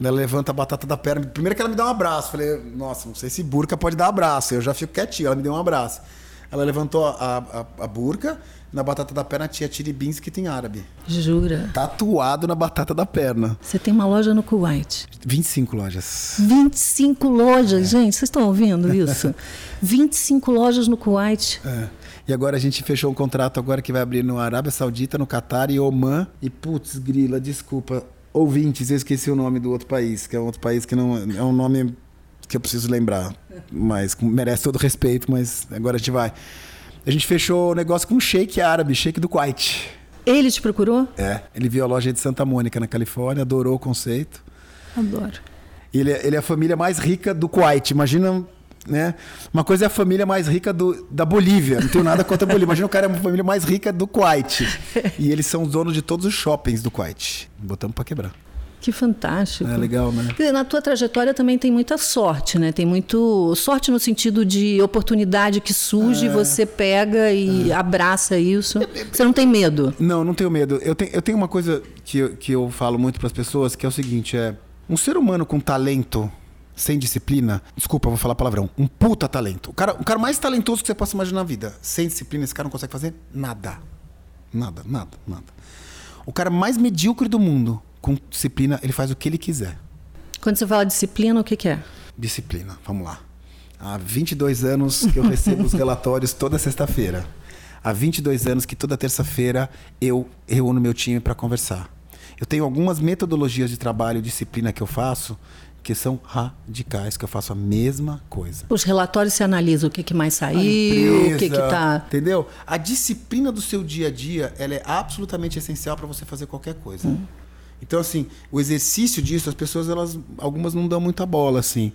Ela levanta a batata da perna. Primeiro que ela me dá um abraço. Falei, nossa, não sei se burca pode dar abraço. Eu já fico quietinho. Ela me deu um abraço. Ela levantou a, a, a burca. Na batata da perna tinha tiribins que tem árabe. Jura? Tatuado na batata da perna. Você tem uma loja no Kuwait. 25 lojas. 25 lojas, gente, vocês estão ouvindo isso? 25 lojas no Kuwait. É. E agora a gente fechou um contrato agora que vai abrir no Arábia Saudita, no Catar e Oman. E putz, grila, desculpa. Ouvintes, eu esqueci o nome do outro país, que é um outro país que não é um nome que eu preciso lembrar, mas merece todo respeito, mas agora a gente vai. A gente fechou o negócio com um sheik árabe, sheik do Kuwait. Ele te procurou? É, ele viu a loja de Santa Mônica na Califórnia, adorou o conceito. Adoro. Ele, é- ele é a família mais rica do Kuwait. Imagina, né? Uma coisa é a família mais rica do, da Bolívia. Não tenho nada contra a Bolívia. Imagina o cara é a família mais rica do Kuwait. E eles são os donos de todos os shoppings do Kuwait. Botamos pra quebrar. Que fantástico. É legal, né? Na tua trajetória também tem muita sorte, né? Tem muito sorte no sentido de oportunidade que surge, você pega e abraça isso. Você não tem medo. Não, não tenho medo. Eu tenho, eu tenho uma coisa que eu, que eu falo muito pras pessoas, que é o seguinte, é... Um ser humano com talento, sem disciplina... Desculpa, vou falar palavrão. Um puta talento. O cara, o cara mais talentoso que você possa imaginar na vida. Sem disciplina, esse cara não consegue fazer nada. Nada, nada, nada. O cara mais medíocre do mundo, com disciplina, ele faz o que ele quiser. Quando você fala disciplina, o que, que é? Disciplina, vamos lá. Há 22 anos que eu recebo os relatórios toda sexta-feira. Há 22 anos que toda terça-feira eu reúno meu time para conversar. Eu tenho algumas metodologias de trabalho, disciplina que eu faço, que são radicais, que eu faço a mesma coisa. Os relatórios se analisam o que, que mais saiu, o que que tá... Entendeu? A disciplina do seu dia a dia, ela é absolutamente essencial para você fazer qualquer coisa. Hum. Então, assim, o exercício disso, as pessoas, elas, algumas não dão muita bola, assim.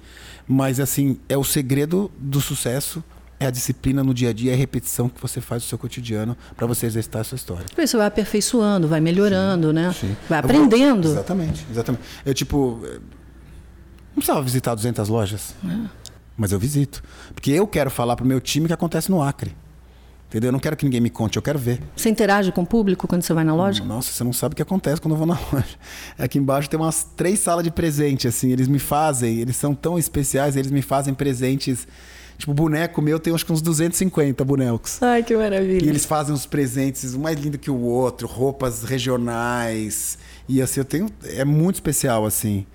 Mas, assim, é o segredo do sucesso é a disciplina no dia a dia, é a repetição que você faz no seu cotidiano para você exercitar a sua história. Você vai aperfeiçoando, vai melhorando, sim, né? Sim. Vai aprendendo. Vou, exatamente, exatamente. Eu, tipo, precisava visitar 200 lojas, é. mas eu visito. Porque eu quero falar pro meu time o que acontece no Acre. Entendeu? Eu não quero que ninguém me conte, eu quero ver. Você interage com o público quando você vai na loja? Nossa, você não sabe o que acontece quando eu vou na loja. Aqui embaixo tem umas três salas de presente, assim. Eles me fazem, eles são tão especiais, eles me fazem presentes. Tipo, boneco meu tem acho que uns 250 bonecos. Ai, que maravilha. E eles fazem os presentes, um mais lindo que o outro, roupas regionais. E assim, eu tenho. É muito especial, assim.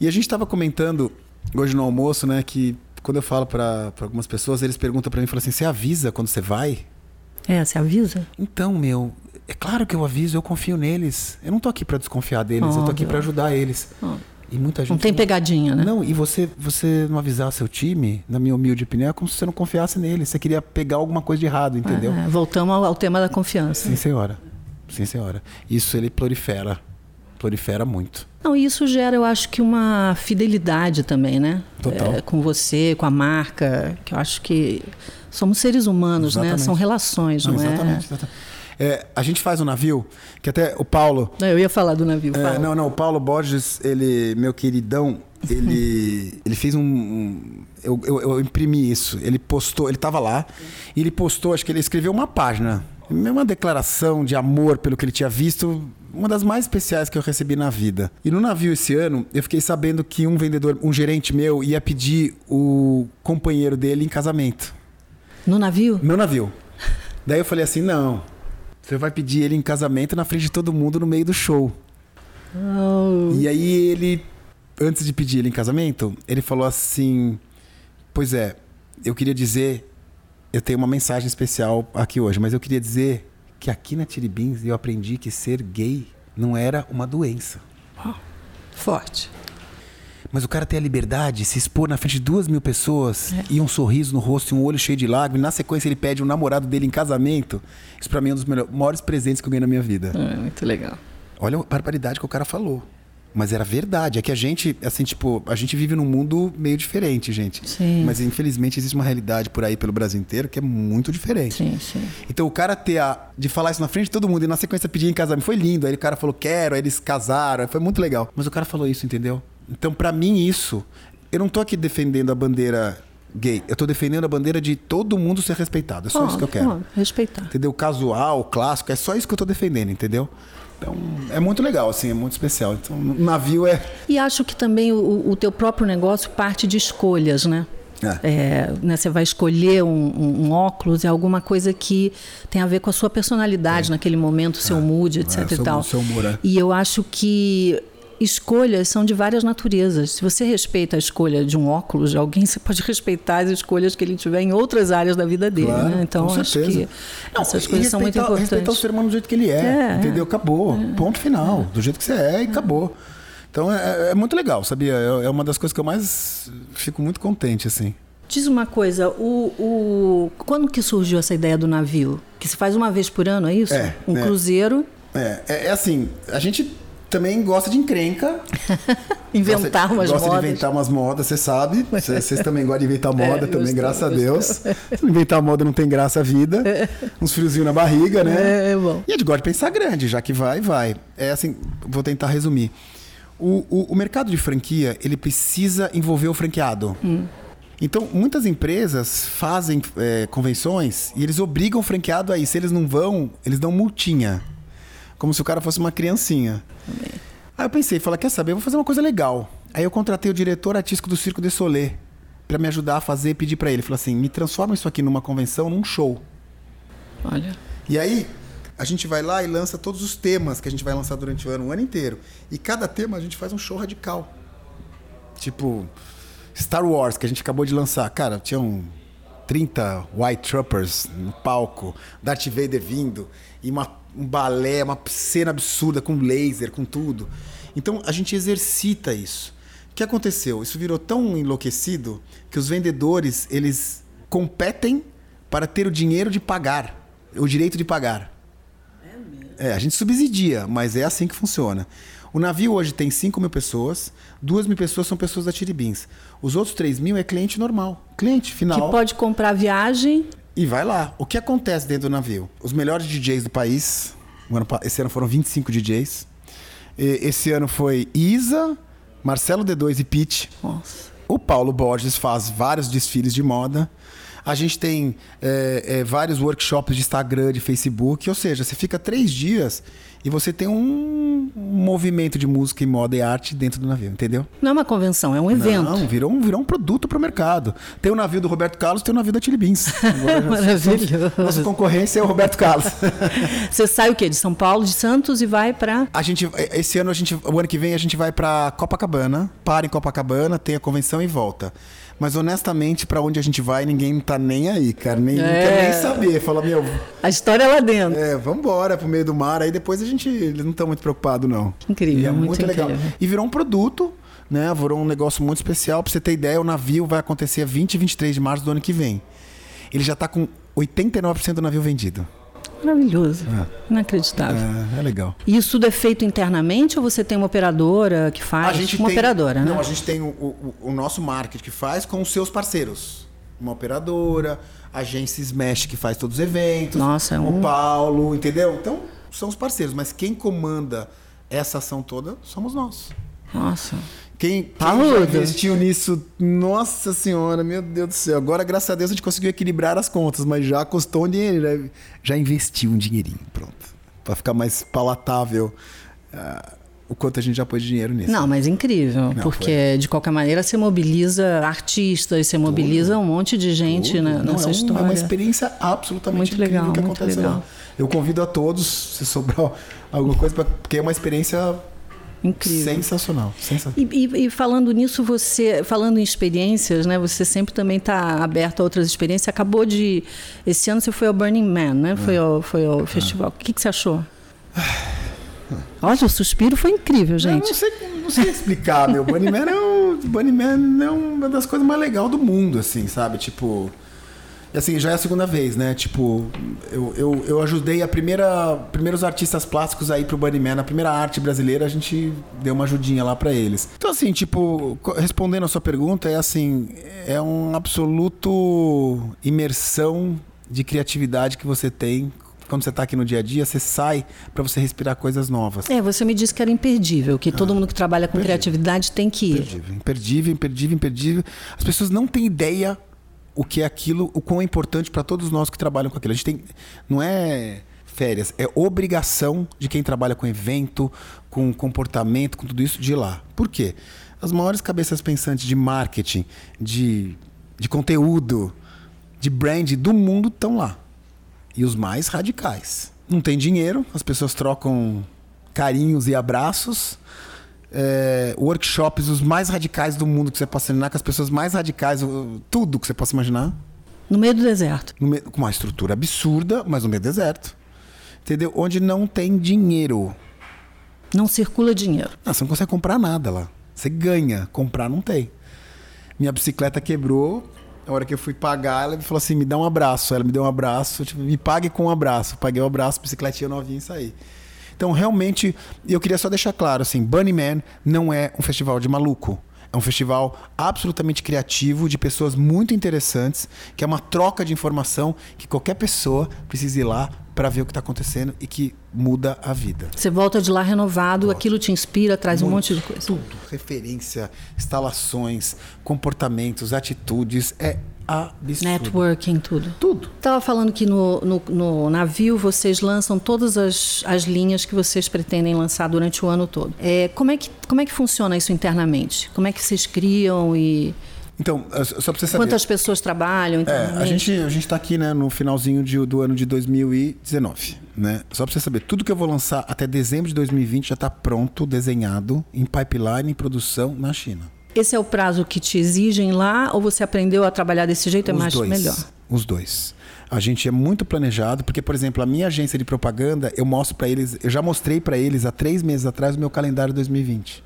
E a gente estava comentando hoje no almoço, né, que quando eu falo para algumas pessoas, eles perguntam para mim, falam assim, você avisa quando você vai? É, você avisa? Então, meu, é claro que eu aviso, eu confio neles. Eu não tô aqui para desconfiar deles, oh, eu tô aqui para ajudar eles. Oh. E muita gente não tem pegadinha, né? Não, e você você não avisar seu time, na minha humilde opinião, é como se você não confiasse nele. Você queria pegar alguma coisa de errado, entendeu? É, voltamos ao, ao, tema da confiança. Sim, senhora. Sim, senhora. Isso ele prolifera. Prolifera muito. Não, isso gera, eu acho que uma fidelidade também, né? Total. É, com você, com a marca, que eu acho que somos seres humanos, exatamente. né? São relações, não, não exatamente, é? Exatamente. É, a gente faz um navio, que até o Paulo. Não, eu ia falar do navio. É, não, não, o Paulo Borges, ele, meu queridão, ele, ele fez um. um eu, eu, eu, imprimi isso. Ele postou, ele estava lá, e ele postou, acho que ele escreveu uma página, uma declaração de amor pelo que ele tinha visto uma das mais especiais que eu recebi na vida. E no navio esse ano, eu fiquei sabendo que um vendedor, um gerente meu, ia pedir o companheiro dele em casamento. No navio? No navio. Daí eu falei assim: não, você vai pedir ele em casamento na frente de todo mundo no meio do show. Oh. E aí ele, antes de pedir ele em casamento, ele falou assim: Pois é, eu queria dizer, eu tenho uma mensagem especial aqui hoje, mas eu queria dizer que aqui na Tiribins eu aprendi que ser gay não era uma doença. Oh, forte. Mas o cara tem a liberdade de se expor na frente de duas mil pessoas é. e um sorriso no rosto e um olho cheio de lágrimas. E na sequência ele pede um namorado dele em casamento. Isso pra mim é um dos melhores, maiores presentes que eu ganhei na minha vida. É, muito legal. Olha a barbaridade que o cara falou. Mas era verdade. É que a gente, assim, tipo, a gente vive num mundo meio diferente, gente. Sim. Mas infelizmente existe uma realidade por aí pelo Brasil inteiro que é muito diferente. Sim, sim. Então o cara ter a. de falar isso na frente de todo mundo e na sequência pedir em casamento foi lindo. Aí o cara falou, quero, aí eles casaram, foi muito legal. Mas o cara falou isso, entendeu? Então, para mim, isso. Eu não tô aqui defendendo a bandeira gay. Eu tô defendendo a bandeira de todo mundo ser respeitado. É só oh, isso que eu quero. Oh, respeitar. Entendeu? Casual, clássico, é só isso que eu tô defendendo, entendeu? Então, é muito legal, assim, é muito especial. Então, o navio é. E acho que também o, o teu próprio negócio parte de escolhas, né? É. É, né, você vai escolher um, um, um, óculos, é alguma coisa que tem a ver com a sua personalidade é. naquele momento, seu é. mood, etc. É, e tal. Seu humor, é. E eu acho que escolhas são de várias naturezas. Se você respeita a escolha de um óculos de alguém, você pode respeitar as escolhas que ele tiver em outras áreas da vida dele. Claro, né? Então, acho que Não, essas coisas são muito importantes. Respeitar o ser humano do jeito que ele é, é entendeu? Acabou. É, Ponto final. Do jeito que você é e acabou. Então, é, é, muito legal, sabia? É, é uma das coisas que eu mais fico muito contente, assim. Diz uma coisa, o, o, quando que surgiu essa ideia do navio? Que se faz uma vez por ano, é isso? É, um né? cruzeiro. É, é, é assim, a gente também gosta de encrenca. inventar gosta, umas gosta modas. Gosta de inventar umas modas, você sabe. Vocês também gostam de inventar é, moda é, também, graças a Deus. Se inventar moda não tem graça a vida. É. Uns friozinhos na barriga, né? É, é bom. E a gente gosta de pensar grande, já que vai, vai. É assim, vou tentar resumir. O, o, o mercado de franquia, ele precisa envolver o franqueado. Hum. Então, muitas empresas fazem é, convenções e eles obrigam o franqueado a ir. Se eles não vão, eles dão multinha. Como se o cara fosse uma criancinha. Aí eu pensei, falei, quer saber, eu vou fazer uma coisa legal. Aí eu contratei o diretor artístico do Circo de Solé para me ajudar a fazer e pedir para ele. Falei assim, me transforma isso aqui numa convenção, num show. Olha. E aí, a gente vai lá e lança todos os temas que a gente vai lançar durante o ano, o ano inteiro. E cada tema a gente faz um show radical. Tipo, Star Wars, que a gente acabou de lançar. Cara, tinham 30 White Troopers no palco, Darth Vader vindo, e uma um balé, uma cena absurda com laser, com tudo. Então a gente exercita isso. que aconteceu? Isso virou tão enlouquecido que os vendedores, eles competem para ter o dinheiro de pagar, o direito de pagar. É mesmo? É, a gente subsidia, mas é assim que funciona. O navio hoje tem 5 mil pessoas, 2 mil pessoas são pessoas da Tiribins. Os outros 3 mil é cliente normal, cliente final. Que pode comprar viagem. E vai lá. O que acontece dentro do navio? Os melhores DJs do país, esse ano foram 25 DJs. Esse ano foi Isa, Marcelo D2 e Pete. Nossa. O Paulo Borges faz vários desfiles de moda. A gente tem é, é, vários workshops de Instagram, de Facebook. Ou seja, você fica três dias e você tem um movimento de música e moda e arte dentro do navio, entendeu? Não é uma convenção, é um evento. Não, virou um, virou um produto para o mercado. Tem o navio do Roberto Carlos, tem o navio da Chili Beans. Maravilhoso. Nossa concorrência é o Roberto Carlos. Você sai o quê? De São Paulo, de Santos e vai para A gente esse ano a gente o ano que vem a gente vai para Copacabana, para em Copacabana, tem a convenção e volta. Mas honestamente, para onde a gente vai, ninguém tá nem aí, cara. Nem, é. Não quer nem saber. Fala, meu. A história é lá dentro. É, vambora pro meio do mar. Aí depois a gente. Eles não estão muito preocupados, não. Incrível. E é muito, muito legal. E virou um produto, né? Virou um negócio muito especial. Pra você ter ideia, o navio vai acontecer 20 e 23 de março do ano que vem. Ele já tá com 89% do navio vendido. Maravilhoso. É. Inacreditável. É, é, legal. E isso tudo é feito internamente ou você tem uma operadora que faz? A gente uma tem, operadora, né? Não, a gente tem o, o, o, nosso marketing que faz com os seus parceiros. Uma operadora, a agência Smash que faz todos os eventos. Nossa, é um... O Paulo, entendeu? Então, são os parceiros. Mas quem comanda essa ação toda somos nós. Nossa. Quem, quem já investiu nisso, nossa senhora, meu Deus do céu. Agora, graças a Deus, a gente conseguiu equilibrar as contas, mas já custou um dinheiro, já, já investiu um dinheirinho, pronto. Para ficar mais palatável uh, o quanto a gente já pôs de dinheiro nisso. Não, mas incrível, Não, porque foi. de qualquer maneira você mobiliza artistas, você mobiliza Tudo. um monte de gente né, Não, nessa é um, história. É uma experiência absolutamente muito incrível legal, que muito acontece legal. lá. Eu convido a todos, se sobrar alguma coisa, porque é uma experiência Incrível. Sensacional. sensacional. E, e, e, falando nisso, você, falando em experiências, né? Você sempre também está aberto a outras experiências. Acabou de. Esse ano você foi ao Burning Man, né? Foi, é. ao, foi ao festival. O que, que você achou? Olha, o suspiro foi incrível, gente. Eu não sei, não sei explicar, meu. Burning Man, é um, Burning Man é uma das coisas mais legais do mundo, assim, sabe? Tipo. Assim, já é a segunda vez, né? Tipo, eu, eu, eu ajudei a primeira. Primeiros artistas plásticos aí pro Bunny Man, a primeira arte brasileira, a gente deu uma ajudinha lá para eles. Então, assim, tipo, respondendo a sua pergunta, é assim, é um absoluto imersão de criatividade que você tem quando você está aqui no dia a dia, você sai para você respirar coisas novas. É, você me disse que era imperdível, que ah, todo mundo que trabalha com imperdível. criatividade tem que ir. Imperdível, imperdível, imperdível, imperdível. As pessoas não têm ideia o que é aquilo, o quão é importante para todos nós que trabalham com aquilo. A gente tem. Não é férias, é obrigação de quem trabalha com evento, com comportamento, com tudo isso, de ir lá. Por quê? As maiores cabeças pensantes de marketing, de, de conteúdo, de brand do mundo estão lá. E os mais radicais. Não tem dinheiro, as pessoas trocam carinhos e abraços é, workshops os mais radicais do mundo que você possa imaginar, com as pessoas mais radicais, tudo que você possa imaginar. No meio do deserto. Meio, com uma estrutura absurda, mas no meio do deserto. Entendeu? Onde não tem dinheiro. Não circula dinheiro. Não, você não consegue comprar nada lá. Você ganha, comprar não tem. Minha bicicleta quebrou. A hora que eu fui pagar, ela me falou assim: me dá um abraço. Ela me deu um abraço, tipo, me pague com um abraço. Paguei o um abraço, bicicletinha novinha e saí. Então, realmente, eu queria só deixar claro, assim, Bunny Man não é um festival de maluco. É um festival absolutamente criativo, de pessoas muito interessantes, que é uma troca de informação que qualquer pessoa precisa ir lá para ver o que está acontecendo e que muda a vida. Você volta de lá renovado, aquilo te inspira, traz muito, um monte de coisa. Tudo, referência, instalações, comportamentos, atitudes, é absurdo. Networking, tudo. Tudo. Estava falando que no, no, no, navio vocês lançam todas as, as linhas que vocês pretendem lançar durante o ano todo. É, como, é que, como é que funciona isso internamente? Como é que vocês criam e... Então, só para você saber. Quantas pessoas trabalham? É, a gente a gente está aqui, né, no finalzinho de, do ano de 2019, né? Só para você saber, tudo que eu vou lançar até dezembro de 2020 já está pronto, desenhado, em pipeline, em produção na China. Esse é o prazo que te exigem lá ou você aprendeu a trabalhar desse jeito? É mais dois, melhor? Os dois. A gente é muito planejado, porque, por exemplo, a minha agência de propaganda, eu mostro para eles, eu já mostrei para eles há três meses atrás o meu calendário 2020.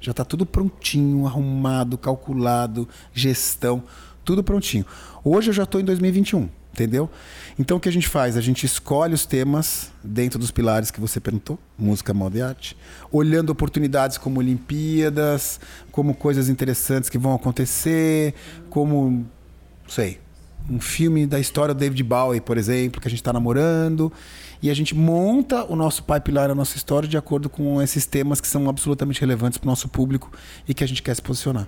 Já está tudo prontinho, arrumado, calculado, gestão, tudo prontinho. Hoje eu já estou em 2021, entendeu? Então o que a gente faz? A gente escolhe os temas dentro dos pilares que você perguntou, música, moda e arte, olhando oportunidades como Olimpíadas, como coisas interessantes que vão acontecer, como, não sei, um filme da história do David Bowie, por exemplo, que a gente está namorando e a gente monta o nosso pipeline, a nossa história, de acordo com esses temas que são absolutamente relevantes para o nosso público e que a gente quer se posicionar.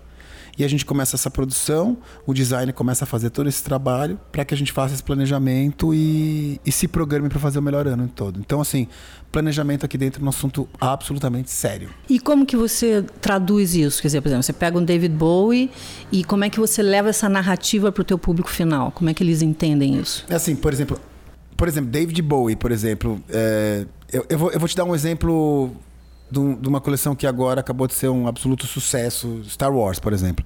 E a gente começa essa produção, o design começa a fazer todo esse trabalho para que a gente faça esse planejamento e, e se programe para fazer o melhor ano todo. Então, assim, planejamento aqui dentro é um assunto absolutamente sério. E como que você traduz isso? Quer dizer, por exemplo, você pega um David Bowie e como é que você leva essa narrativa para o teu público final? Como é que eles entendem isso? É assim, por exemplo, por exemplo, David Bowie, por exemplo, é, eu, eu, vou, eu vou te dar um exemplo de, uma coleção que agora acabou de ser um absoluto sucesso, Star Wars, por exemplo.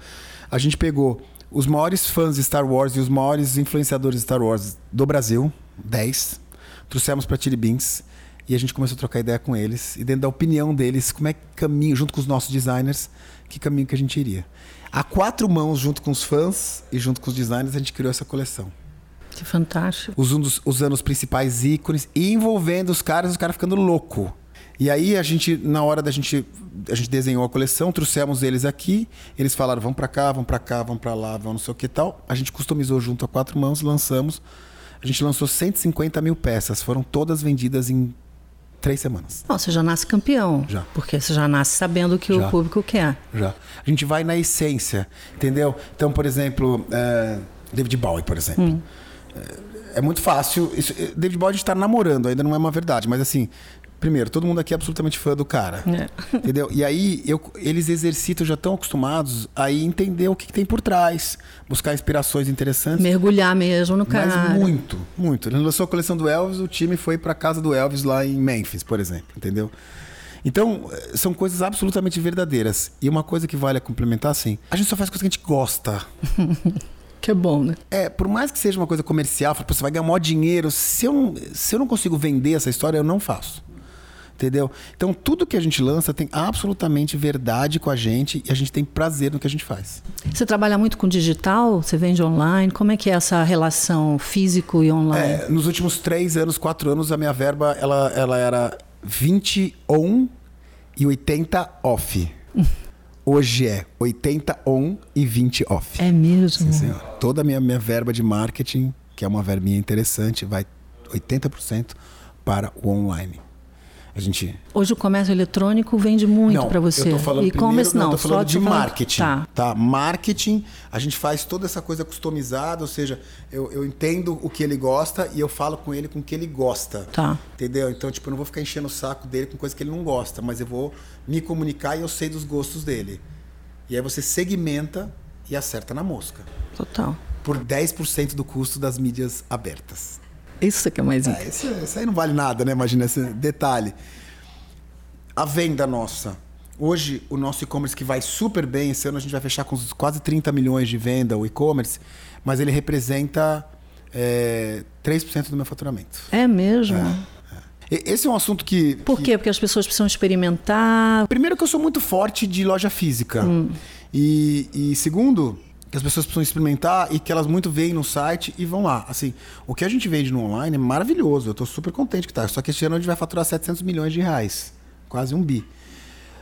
A gente pegou os maiores fãs de Star Wars e os maiores influenciadores de Star Wars do Brasil, 10, trouxemos para Chili Beans e a gente começou a trocar ideia com eles e dentro da opinião deles, como é que caminho, junto com os nossos designers, que caminho que a gente iria. A quatro mãos, junto com os fãs e junto com os designers, a gente criou essa coleção. Que fantástico. Usando, usando os principais ícones e envolvendo os caras, os caras ficando louco. E aí a gente, na hora da gente, a gente desenhou a coleção, trouxemos eles aqui, eles falaram, vamos para cá, vamos para cá, vamos para lá, vamos não sei o que tal. A gente customizou junto a quatro mãos, lançamos. A gente lançou 150 mil peças, foram todas vendidas em três semanas. Não, você já nasce campeão. Já. Porque você já nasce sabendo o que Já. o público quer. Já. A gente vai na essência, entendeu? Então, por exemplo, é, David Bowie, por exemplo. É, é muito fácil. Isso, é, David Bowie a gente está namorando, ainda não é uma verdade, mas assim. Primeiro, todo mundo aqui é absolutamente fã do cara. É. Entendeu? E aí, eu, eles exercitam, já estão acostumados a entender o que, que tem por trás, buscar inspirações interessantes. Mergulhar mesmo no cara. Mas muito, muito. Ele lançou a coleção do Elvis, o time foi para casa do Elvis lá em Memphis, por exemplo, entendeu? Então, eh, são coisas absolutamente verdadeiras. E uma coisa que vale a complementar, assim, a gente só faz coisa que a gente gosta. Que é bom, né? É, por mais que seja uma coisa comercial, fala, "Pô, você vai ganhar maior dinheiro, se eu, não, se eu não consigo vender essa história, eu não faço. Entendeu? Então, tudo que a gente lança tem absolutamente verdade com a gente e a gente tem prazer no que a gente faz. Você trabalha muito com digital? Você vende online? Como é que é essa relação físico e online? É, nos últimos três anos, quatro anos, a minha verba ela, ela era 20 on e 80 off. Hoje é 80 on e 20 off. É mesmo? Sim, senhor. Toda a minha, minha verba de marketing, que é uma verbinha interessante, vai 80% para o online. A gente. Hoje o comércio eletrônico vende muito não, para você. Eu tô falando E-commerce primeiro, não, eu tô falando de tô falando- marketing. Tá. tá. Marketing, a gente faz toda essa coisa customizada, ou seja, eu, eu entendo o que ele gosta e eu falo com ele com o que ele gosta. Tá. Entendeu? Então, tipo, eu não vou ficar enchendo o saco dele com coisa que ele não gosta, mas eu vou me comunicar e eu sei dos gostos dele. E aí você segmenta e acerta na mosca. Total. Por 10% do custo das mídias abertas. Isso que é mais É, incrível. isso, isso aí não vale nada, né? Imagina esse detalhe. A venda nossa. Hoje, o nosso e-commerce que vai super bem, esse ano a gente vai fechar com quase 30 milhões de venda, o e-commerce, mas ele representa é, 3% do meu faturamento. É mesmo? E- Esse é um assunto que. Por que- quê? Porque as pessoas precisam experimentar. Primeiro que eu sou muito forte de loja física. Hum. E, e segundo, que as pessoas precisam experimentar e que elas muito veem no site e vão lá. Assim, o que a gente vende no online é maravilhoso. Eu estou super contente que tá. Só que esse ano a gente vai faturar 700 milhões de reais. Quase um bi.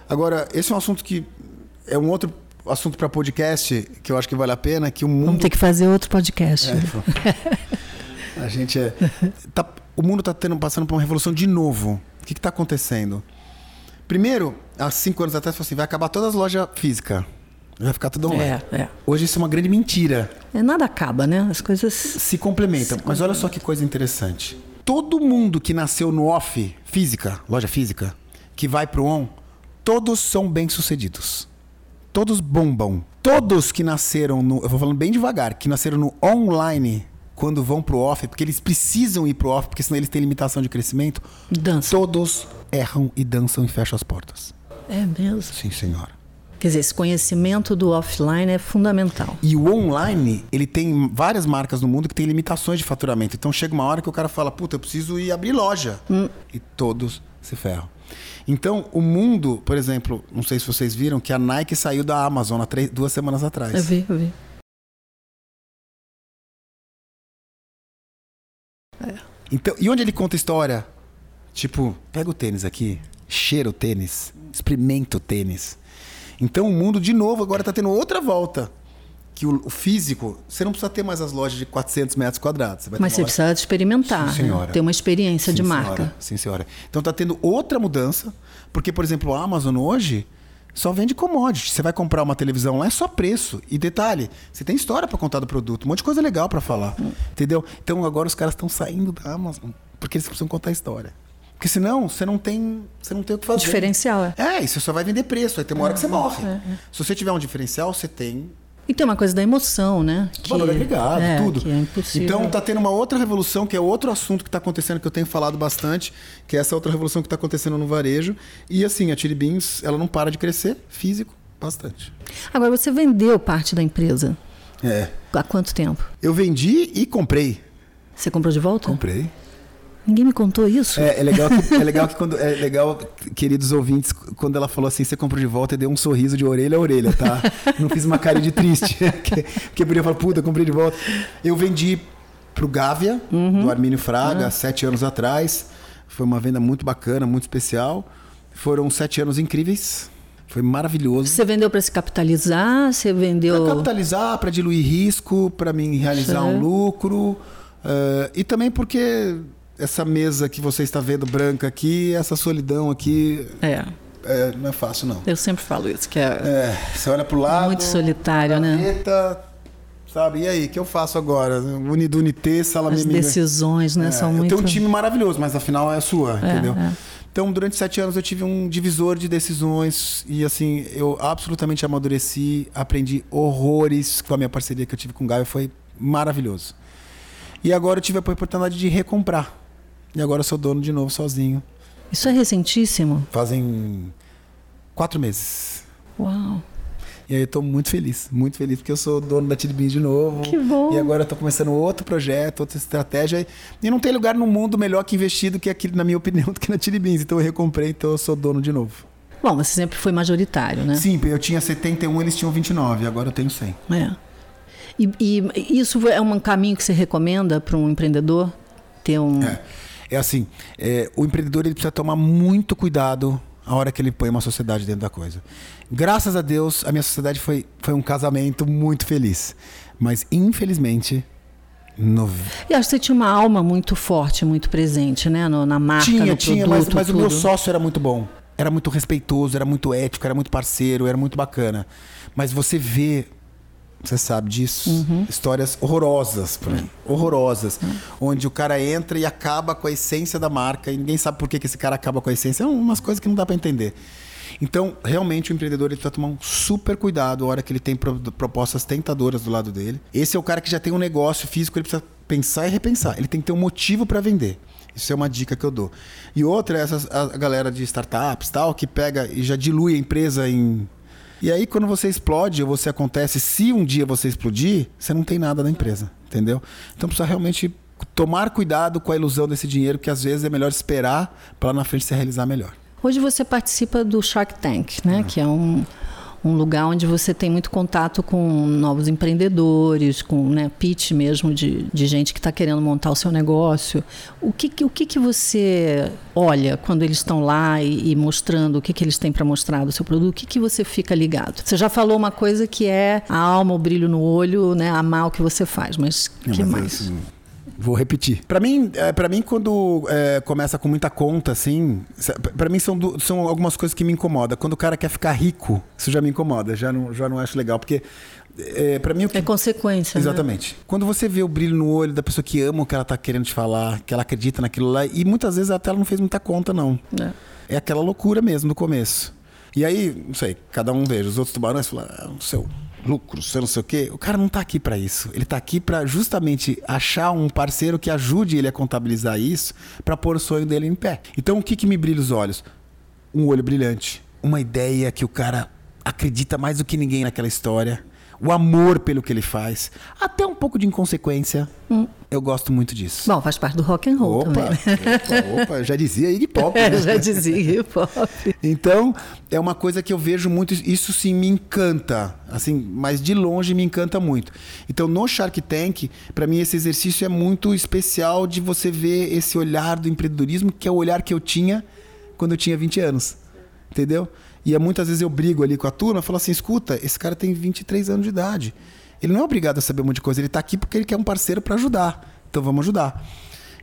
Agora, esse é um assunto que é um outro assunto para podcast que eu acho que vale a pena, que o mundo Vamos ter que fazer outro podcast. É, a gente é. tá- o mundo está passando por uma revolução de novo. O que está acontecendo? Primeiro, há cinco anos atrás, falou assim: vai acabar todas as lojas físicas. Vai ficar tudo online. É, é. Hoje isso é uma grande mentira. É, Nada acaba, né? As coisas. Se complementam. Mas olha só que coisa interessante. Todo mundo que nasceu no off, física, loja física, que vai pro on, todos são bem-sucedidos. Todos bombam. Todos que nasceram no. Eu vou falando bem devagar, que nasceram no online, quando vão pro off, porque eles precisam ir pro off, porque senão eles têm limitação de crescimento, Dança. todos erram e dançam e fecham as portas. É mesmo. Sim, senhora. Quer dizer, esse conhecimento do offline é fundamental. E o online, ele tem várias marcas no mundo que tem limitações de faturamento. Então chega uma hora que o cara fala, puta, eu preciso ir abrir loja. E todos se ferram. Então, o mundo, por exemplo, não sei se vocês viram que a Nike saiu da Amazon há três, duas semanas atrás. Eu vi, eu vi. É. Então, e onde ele conta história? Tipo, pega o tênis aqui, cheira o tênis, experimenta o tênis. Então o mundo, de novo, agora está tendo outra volta. Que o, o, físico, você não precisa ter mais as lojas de 400 metros quadrados. Você Mas você precisa experimentar, Sim, né? ter uma experiência Sim, de senhora. marca. Sim, senhora. Então está tendo outra mudança, porque, por exemplo, a Amazon hoje só vende commodity. Você vai comprar uma televisão lá, é só preço. E detalhe, você tem história para contar do produto, um monte de coisa legal para falar. Entendeu? Então agora os caras estão saindo da Amazon, porque eles precisam contar história. Porque senão você não tem, você não tem o que fazer. Diferencial, é. É, e você só vai vender preço, vai ter uma hora que você morre. É, é. Se você tiver um diferencial, você tem e tem uma coisa da emoção, né? Que, Valor agregado, é, tudo. Que é impossível. Então tá tendo uma outra revolução, que é outro assunto que está acontecendo, que eu tenho falado bastante, que é essa outra revolução que está acontecendo no varejo. E assim, a Chili Beans, ela não para de crescer, físico, bastante. Agora, você vendeu parte da empresa. É. Há quanto tempo? Eu vendi e comprei. Você comprou de volta? Comprei. Ninguém me contou isso. É, é legal que, é legal que quando. É legal, queridos ouvintes, quando ela falou assim, você comprou de volta e deu um sorriso de orelha a orelha, tá? Não fiz uma cara de triste. que, que podia falar, puta, comprei de volta. Eu vendi pro Gávea, uhum. do Armínio Fraga, uhum. sete anos atrás. Foi uma venda muito bacana, muito especial. Foram sete anos incríveis. Foi maravilhoso. Você vendeu para se capitalizar? Você vendeu. Para capitalizar, para diluir risco, para mim realizar um lucro. Uh, e também porque essa mesa que você está vendo branca aqui, essa solidão aqui. É. é não é fácil, não. Eu sempre falo isso, que é. é você olha pro lado. Muito solitário, né? Sabe? E aí, o que eu faço agora? Unidunité, salame As decisões, né? É, são muito. Eu tenho um time maravilhoso, mas afinal é a sua, é, entendeu? É. Então, durante sete anos eu tive um divisor de decisões e, assim, eu absolutamente amadureci, aprendi horrores com a minha parceria que eu tive com o Gaio, foi maravilhoso. E agora eu tive a oportunidade de recomprar. E agora eu sou dono de novo sozinho. Isso é recentíssimo? Fazem quatro meses. Uau! E aí eu tô muito feliz, muito feliz porque eu sou dono da Tilibin de novo. Que bom! E agora eu tô começando outro projeto, outra estratégia. E não tem lugar no mundo melhor que investido que aqui, na minha opinião, do que na Tilibins. Então eu recomprei, então eu sou dono de novo. Bom, você sempre foi majoritário, né? Sim, eu tinha 71, eles tinham 29, agora eu tenho 100. É. E, e isso é um caminho que você recomenda para um empreendedor? Ter um... É. É assim, é, o empreendedor ele precisa tomar muito cuidado a hora que ele põe uma sociedade dentro da coisa. Graças a Deus, a minha sociedade foi, foi um casamento muito feliz. Mas, infelizmente, no... E acho que você tinha uma alma muito forte, muito presente, né? No, na marca, tinha, no tinha, produto, mas, mas o meu sócio era muito bom. Era muito respeitoso, era muito ético, era muito parceiro, era muito bacana. Mas você vê você sabe disso. Uhum. Histórias horrorosas, por mim. Horrorosas. Uhum. Onde o cara entra e acaba com a essência da marca e ninguém sabe por que, que esse cara acaba com a essência. É umas coisas que não dá para entender. Então, realmente, o empreendedor ele precisa tomar um super cuidado a hora que ele tem propostas tentadoras do lado dele. Esse é o cara que já tem um negócio físico, ele precisa pensar e repensar. Ele tem que ter um motivo para vender. Isso é uma dica que eu dou. E outra é essa, a galera de startups tal, que pega e já dilui a empresa em e aí, quando você explode ou você acontece, se um dia você explodir, você não tem nada na empresa, entendeu? Então precisa realmente tomar cuidado com a ilusão desse dinheiro, que às vezes é melhor esperar para lá na frente se realizar melhor. Hoje você participa do Shark Tank, né? Uhum. Que é um, um lugar onde você tem muito contato com novos empreendedores, com né, pitch mesmo de, de gente que está querendo montar o seu negócio. O que, o que, que você olha quando eles estão lá e, e, mostrando o que, que eles têm para mostrar do seu produto? O que, que você fica ligado? Você já falou uma coisa que é a alma, o brilho no olho, né, amar o que você faz, mas o que mais? É isso, Vou repetir. Para mim, é, para mim quando é, começa com muita conta, assim, para mim são, são algumas coisas que me incomodam. Quando o cara quer ficar rico, isso já me incomoda, já não, já não acho legal, porque é, para mim o que... é consequência. Né? Exatamente. Né? Quando você vê o brilho no olho da pessoa que ama o que ela tá querendo te falar, que ela acredita naquilo lá, e muitas vezes até ela não fez muita conta, não. É, é aquela loucura mesmo no começo. E aí, não sei, cada um veja, os outros tubarões falam, ah, o seu lucro, você não sei o quê. O cara não está aqui para isso. Ele está aqui para justamente achar um parceiro que ajude ele a contabilizar isso para pôr o sonho dele em pé. Então, o que, que me brilha os olhos? Um olho brilhante, uma ideia que o cara acredita mais do que ninguém naquela história, o amor pelo que ele faz, até um pouco de inconsequência. Hum. Eu gosto muito disso. Bom, faz parte do rock and roll opa, também. Opa, opa, já dizia Iggy Pop. Né? já dizia Iggy Pop. Então, é uma coisa que eu vejo muito, isso sim me encanta, assim, mas de longe me encanta muito. Então, no Shark Tank, para mim esse exercício é muito especial de você ver esse olhar do empreendedorismo, que é o olhar que eu tinha quando eu tinha 20 anos. Entendeu? E é, muitas vezes eu brigo ali com a turma, falo assim: escuta, esse cara tem 23 anos de idade. Ele não é obrigado a saber um monte de coisa, ele está aqui porque ele quer um parceiro para ajudar. Então vamos ajudar.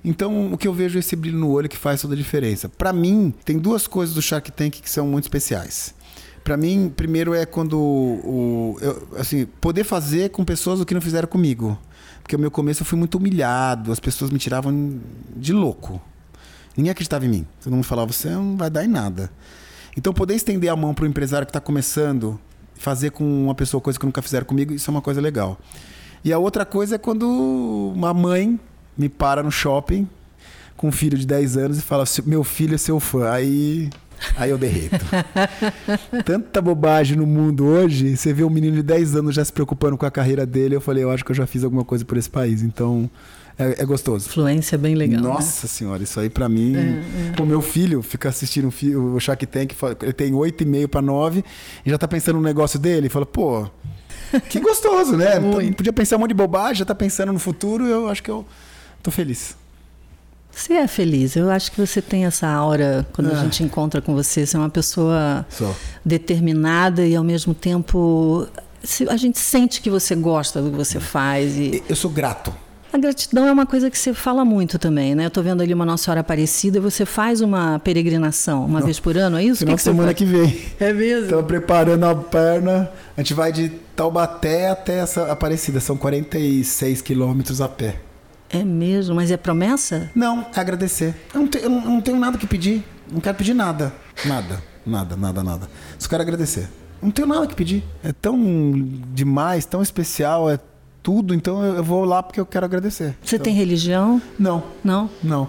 Então, o que eu vejo é esse brilho no olho que faz toda a diferença. Para mim, tem duas coisas do Shark Tank que são muito especiais. Para mim, primeiro é quando o, eu, assim, poder fazer com pessoas o que não fizeram comigo. Porque no meu começo eu fui muito humilhado, as pessoas me tiravam de louco. Ninguém acreditava em mim. Todo mundo falava, você não vai dar em nada. Então, poder estender a mão para o empresário que está começando, fazer com uma pessoa coisa que nunca fizeram comigo, isso é uma coisa legal. E a outra coisa é quando uma mãe me para no shopping com um filho de 10 anos e fala: Meu filho é seu fã. Aí. Aí eu derreto. Tanta bobagem no mundo hoje. Você vê um menino de 10 anos já se preocupando com a carreira dele. Eu falei, eu acho que eu já fiz alguma coisa por esse país. Então, é, é gostoso. Influência bem legal. Né? Nossa né? senhora, isso aí para mim. É, é. O meu filho fica assistindo o Shark Tank, ele tem oito e meio para nove e já tá pensando no negócio dele. Fala, pô, que gostoso, né? Podia pensar um monte de bobagem, já tá pensando no futuro. Eu acho que eu tô feliz. Você é feliz. Eu acho que você tem essa aura quando a é. gente encontra com você. Você é uma pessoa Sou. determinada e ao mesmo tempo a gente sente que você gosta do que você faz. E... Eu sou grato. A gratidão é uma coisa que você fala muito também, né? Eu tô vendo ali uma Nossa Senhora Aparecida e você faz uma peregrinação uma Não. vez por ano, é isso? Final que semana que vem. É mesmo? Estamos preparando a perna. A gente vai de Taubaté até essa Aparecida. São 46 quilômetros a pé. É mesmo? Mas é promessa? Não, é agradecer. Eu não, tenho, eu não tenho nada que pedir. Não quero pedir nada. Nada. Nada, nada, nada. Só quero agradecer. Não tenho nada que pedir. É tão demais, tão especial, é tudo, então eu vou lá porque eu quero agradecer. Você então, tem religião? Não. Não? Não.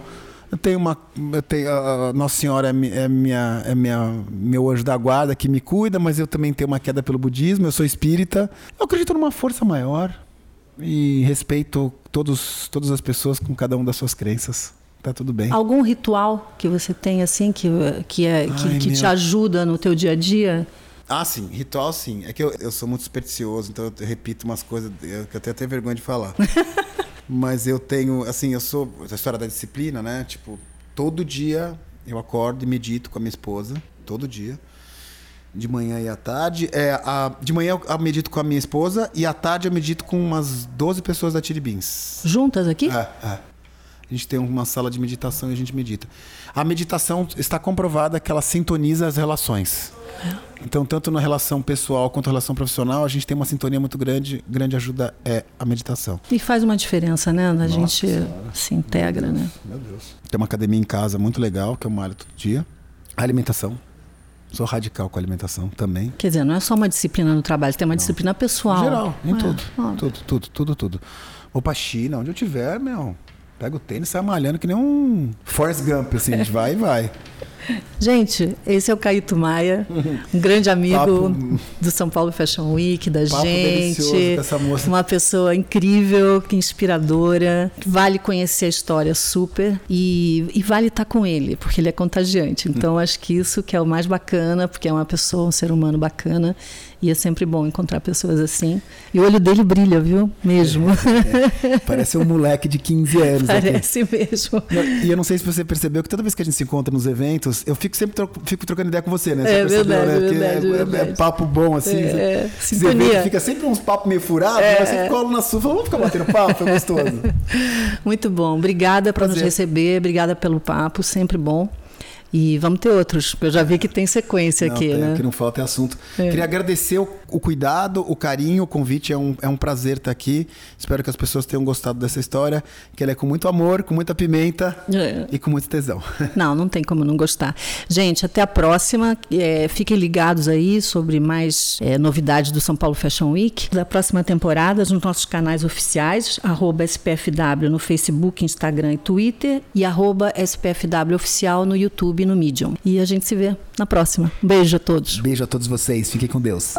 Eu tenho uma. Eu tenho, a Nossa Senhora é, é, minha, é minha, meu anjo da guarda que me cuida, mas eu também tenho uma queda pelo budismo, eu sou espírita. Eu acredito numa força maior e respeito todos, todas as pessoas com cada uma das suas crenças. Tá tudo bem. Algum ritual que você tem assim que, que, é, que, Ai, que te ajuda no teu dia a dia? Ah, sim, ritual sim. É que eu, eu sou muito supersticioso, então eu repito umas coisas que eu tenho até vergonha de falar. Mas eu tenho, assim, eu sou. A história da disciplina, né? Tipo, todo dia eu acordo e medito com a minha esposa, todo dia. De manhã e à tarde. É, a, de manhã eu medito com a minha esposa e à tarde eu medito com umas 12 pessoas da Tiribins. Juntas aqui? É, é. A gente tem uma sala de meditação e a gente medita. A meditação está comprovada que ela sintoniza as relações. Então, tanto na relação pessoal quanto na relação profissional, a gente tem uma sintonia muito grande. Grande ajuda é a meditação. E faz uma diferença, né? A Nossa gente senhora. se integra, Meu né? Meu Deus. Tem uma academia em casa muito legal, que eu malho todo dia. A alimentação. Sou radical com a alimentação também. Quer dizer, não é só uma disciplina no trabalho, tem uma não. disciplina pessoal. Em geral, em é. tudo. Tudo, tudo, tudo, tudo. Vou pra China, onde eu tiver, meu. Pega o tênis e sai malhando que nem um Forrest Gump, assim, a gente vai e vai. Gente, esse é o Caíto Maia, um grande amigo Papo, do São Paulo Fashion Week, da gente. Uma pessoa incrível, que inspiradora. Vale conhecer a história super e, e vale estar com ele, porque ele é contagiante. Então, acho que isso que é o mais bacana, porque é uma pessoa, um ser humano bacana e é sempre bom encontrar pessoas assim. E o olho dele brilha, viu? Mesmo. É, é. Parece um moleque de 15 anos. Parece aqui. mesmo. E eu não sei se você percebeu que toda vez que a gente se encontra nos eventos, eu fico sempre tro fico trocando ideia com você, né? Você é, verdade, né? verdade, é, verdade. é, papo bom, assim. É, é. Sintonia. fica sempre uns papos meio furados, é, mas você cola na sua. Vamos ficar batendo papo, é gostoso. Muito bom. Obrigada por nos receber, obrigada pelo papo, sempre bom. E vamos ter outros. Eu já vi que tem sequência não, aqui, tem, né? que não falta é assunto. É. Queria agradecer o, o, cuidado, o carinho, o convite. É um, é um prazer estar aqui. Espero que as pessoas tenham gostado dessa história. Que ela é com muito amor, com muita pimenta é. e com muito tesão. Não, não tem como não gostar. Gente, até a próxima. É, fiquem ligados aí sobre mais é, novidades do São Paulo Fashion Week. Da próxima temporada, nos nossos canais oficiais, arroba SPFW no Facebook, Instagram e Twitter, e arroba SPFW Oficial no YouTube no Medium. E a gente se vê na próxima. Beijo a todos. Beijo a todos vocês. Fiquem com Deus.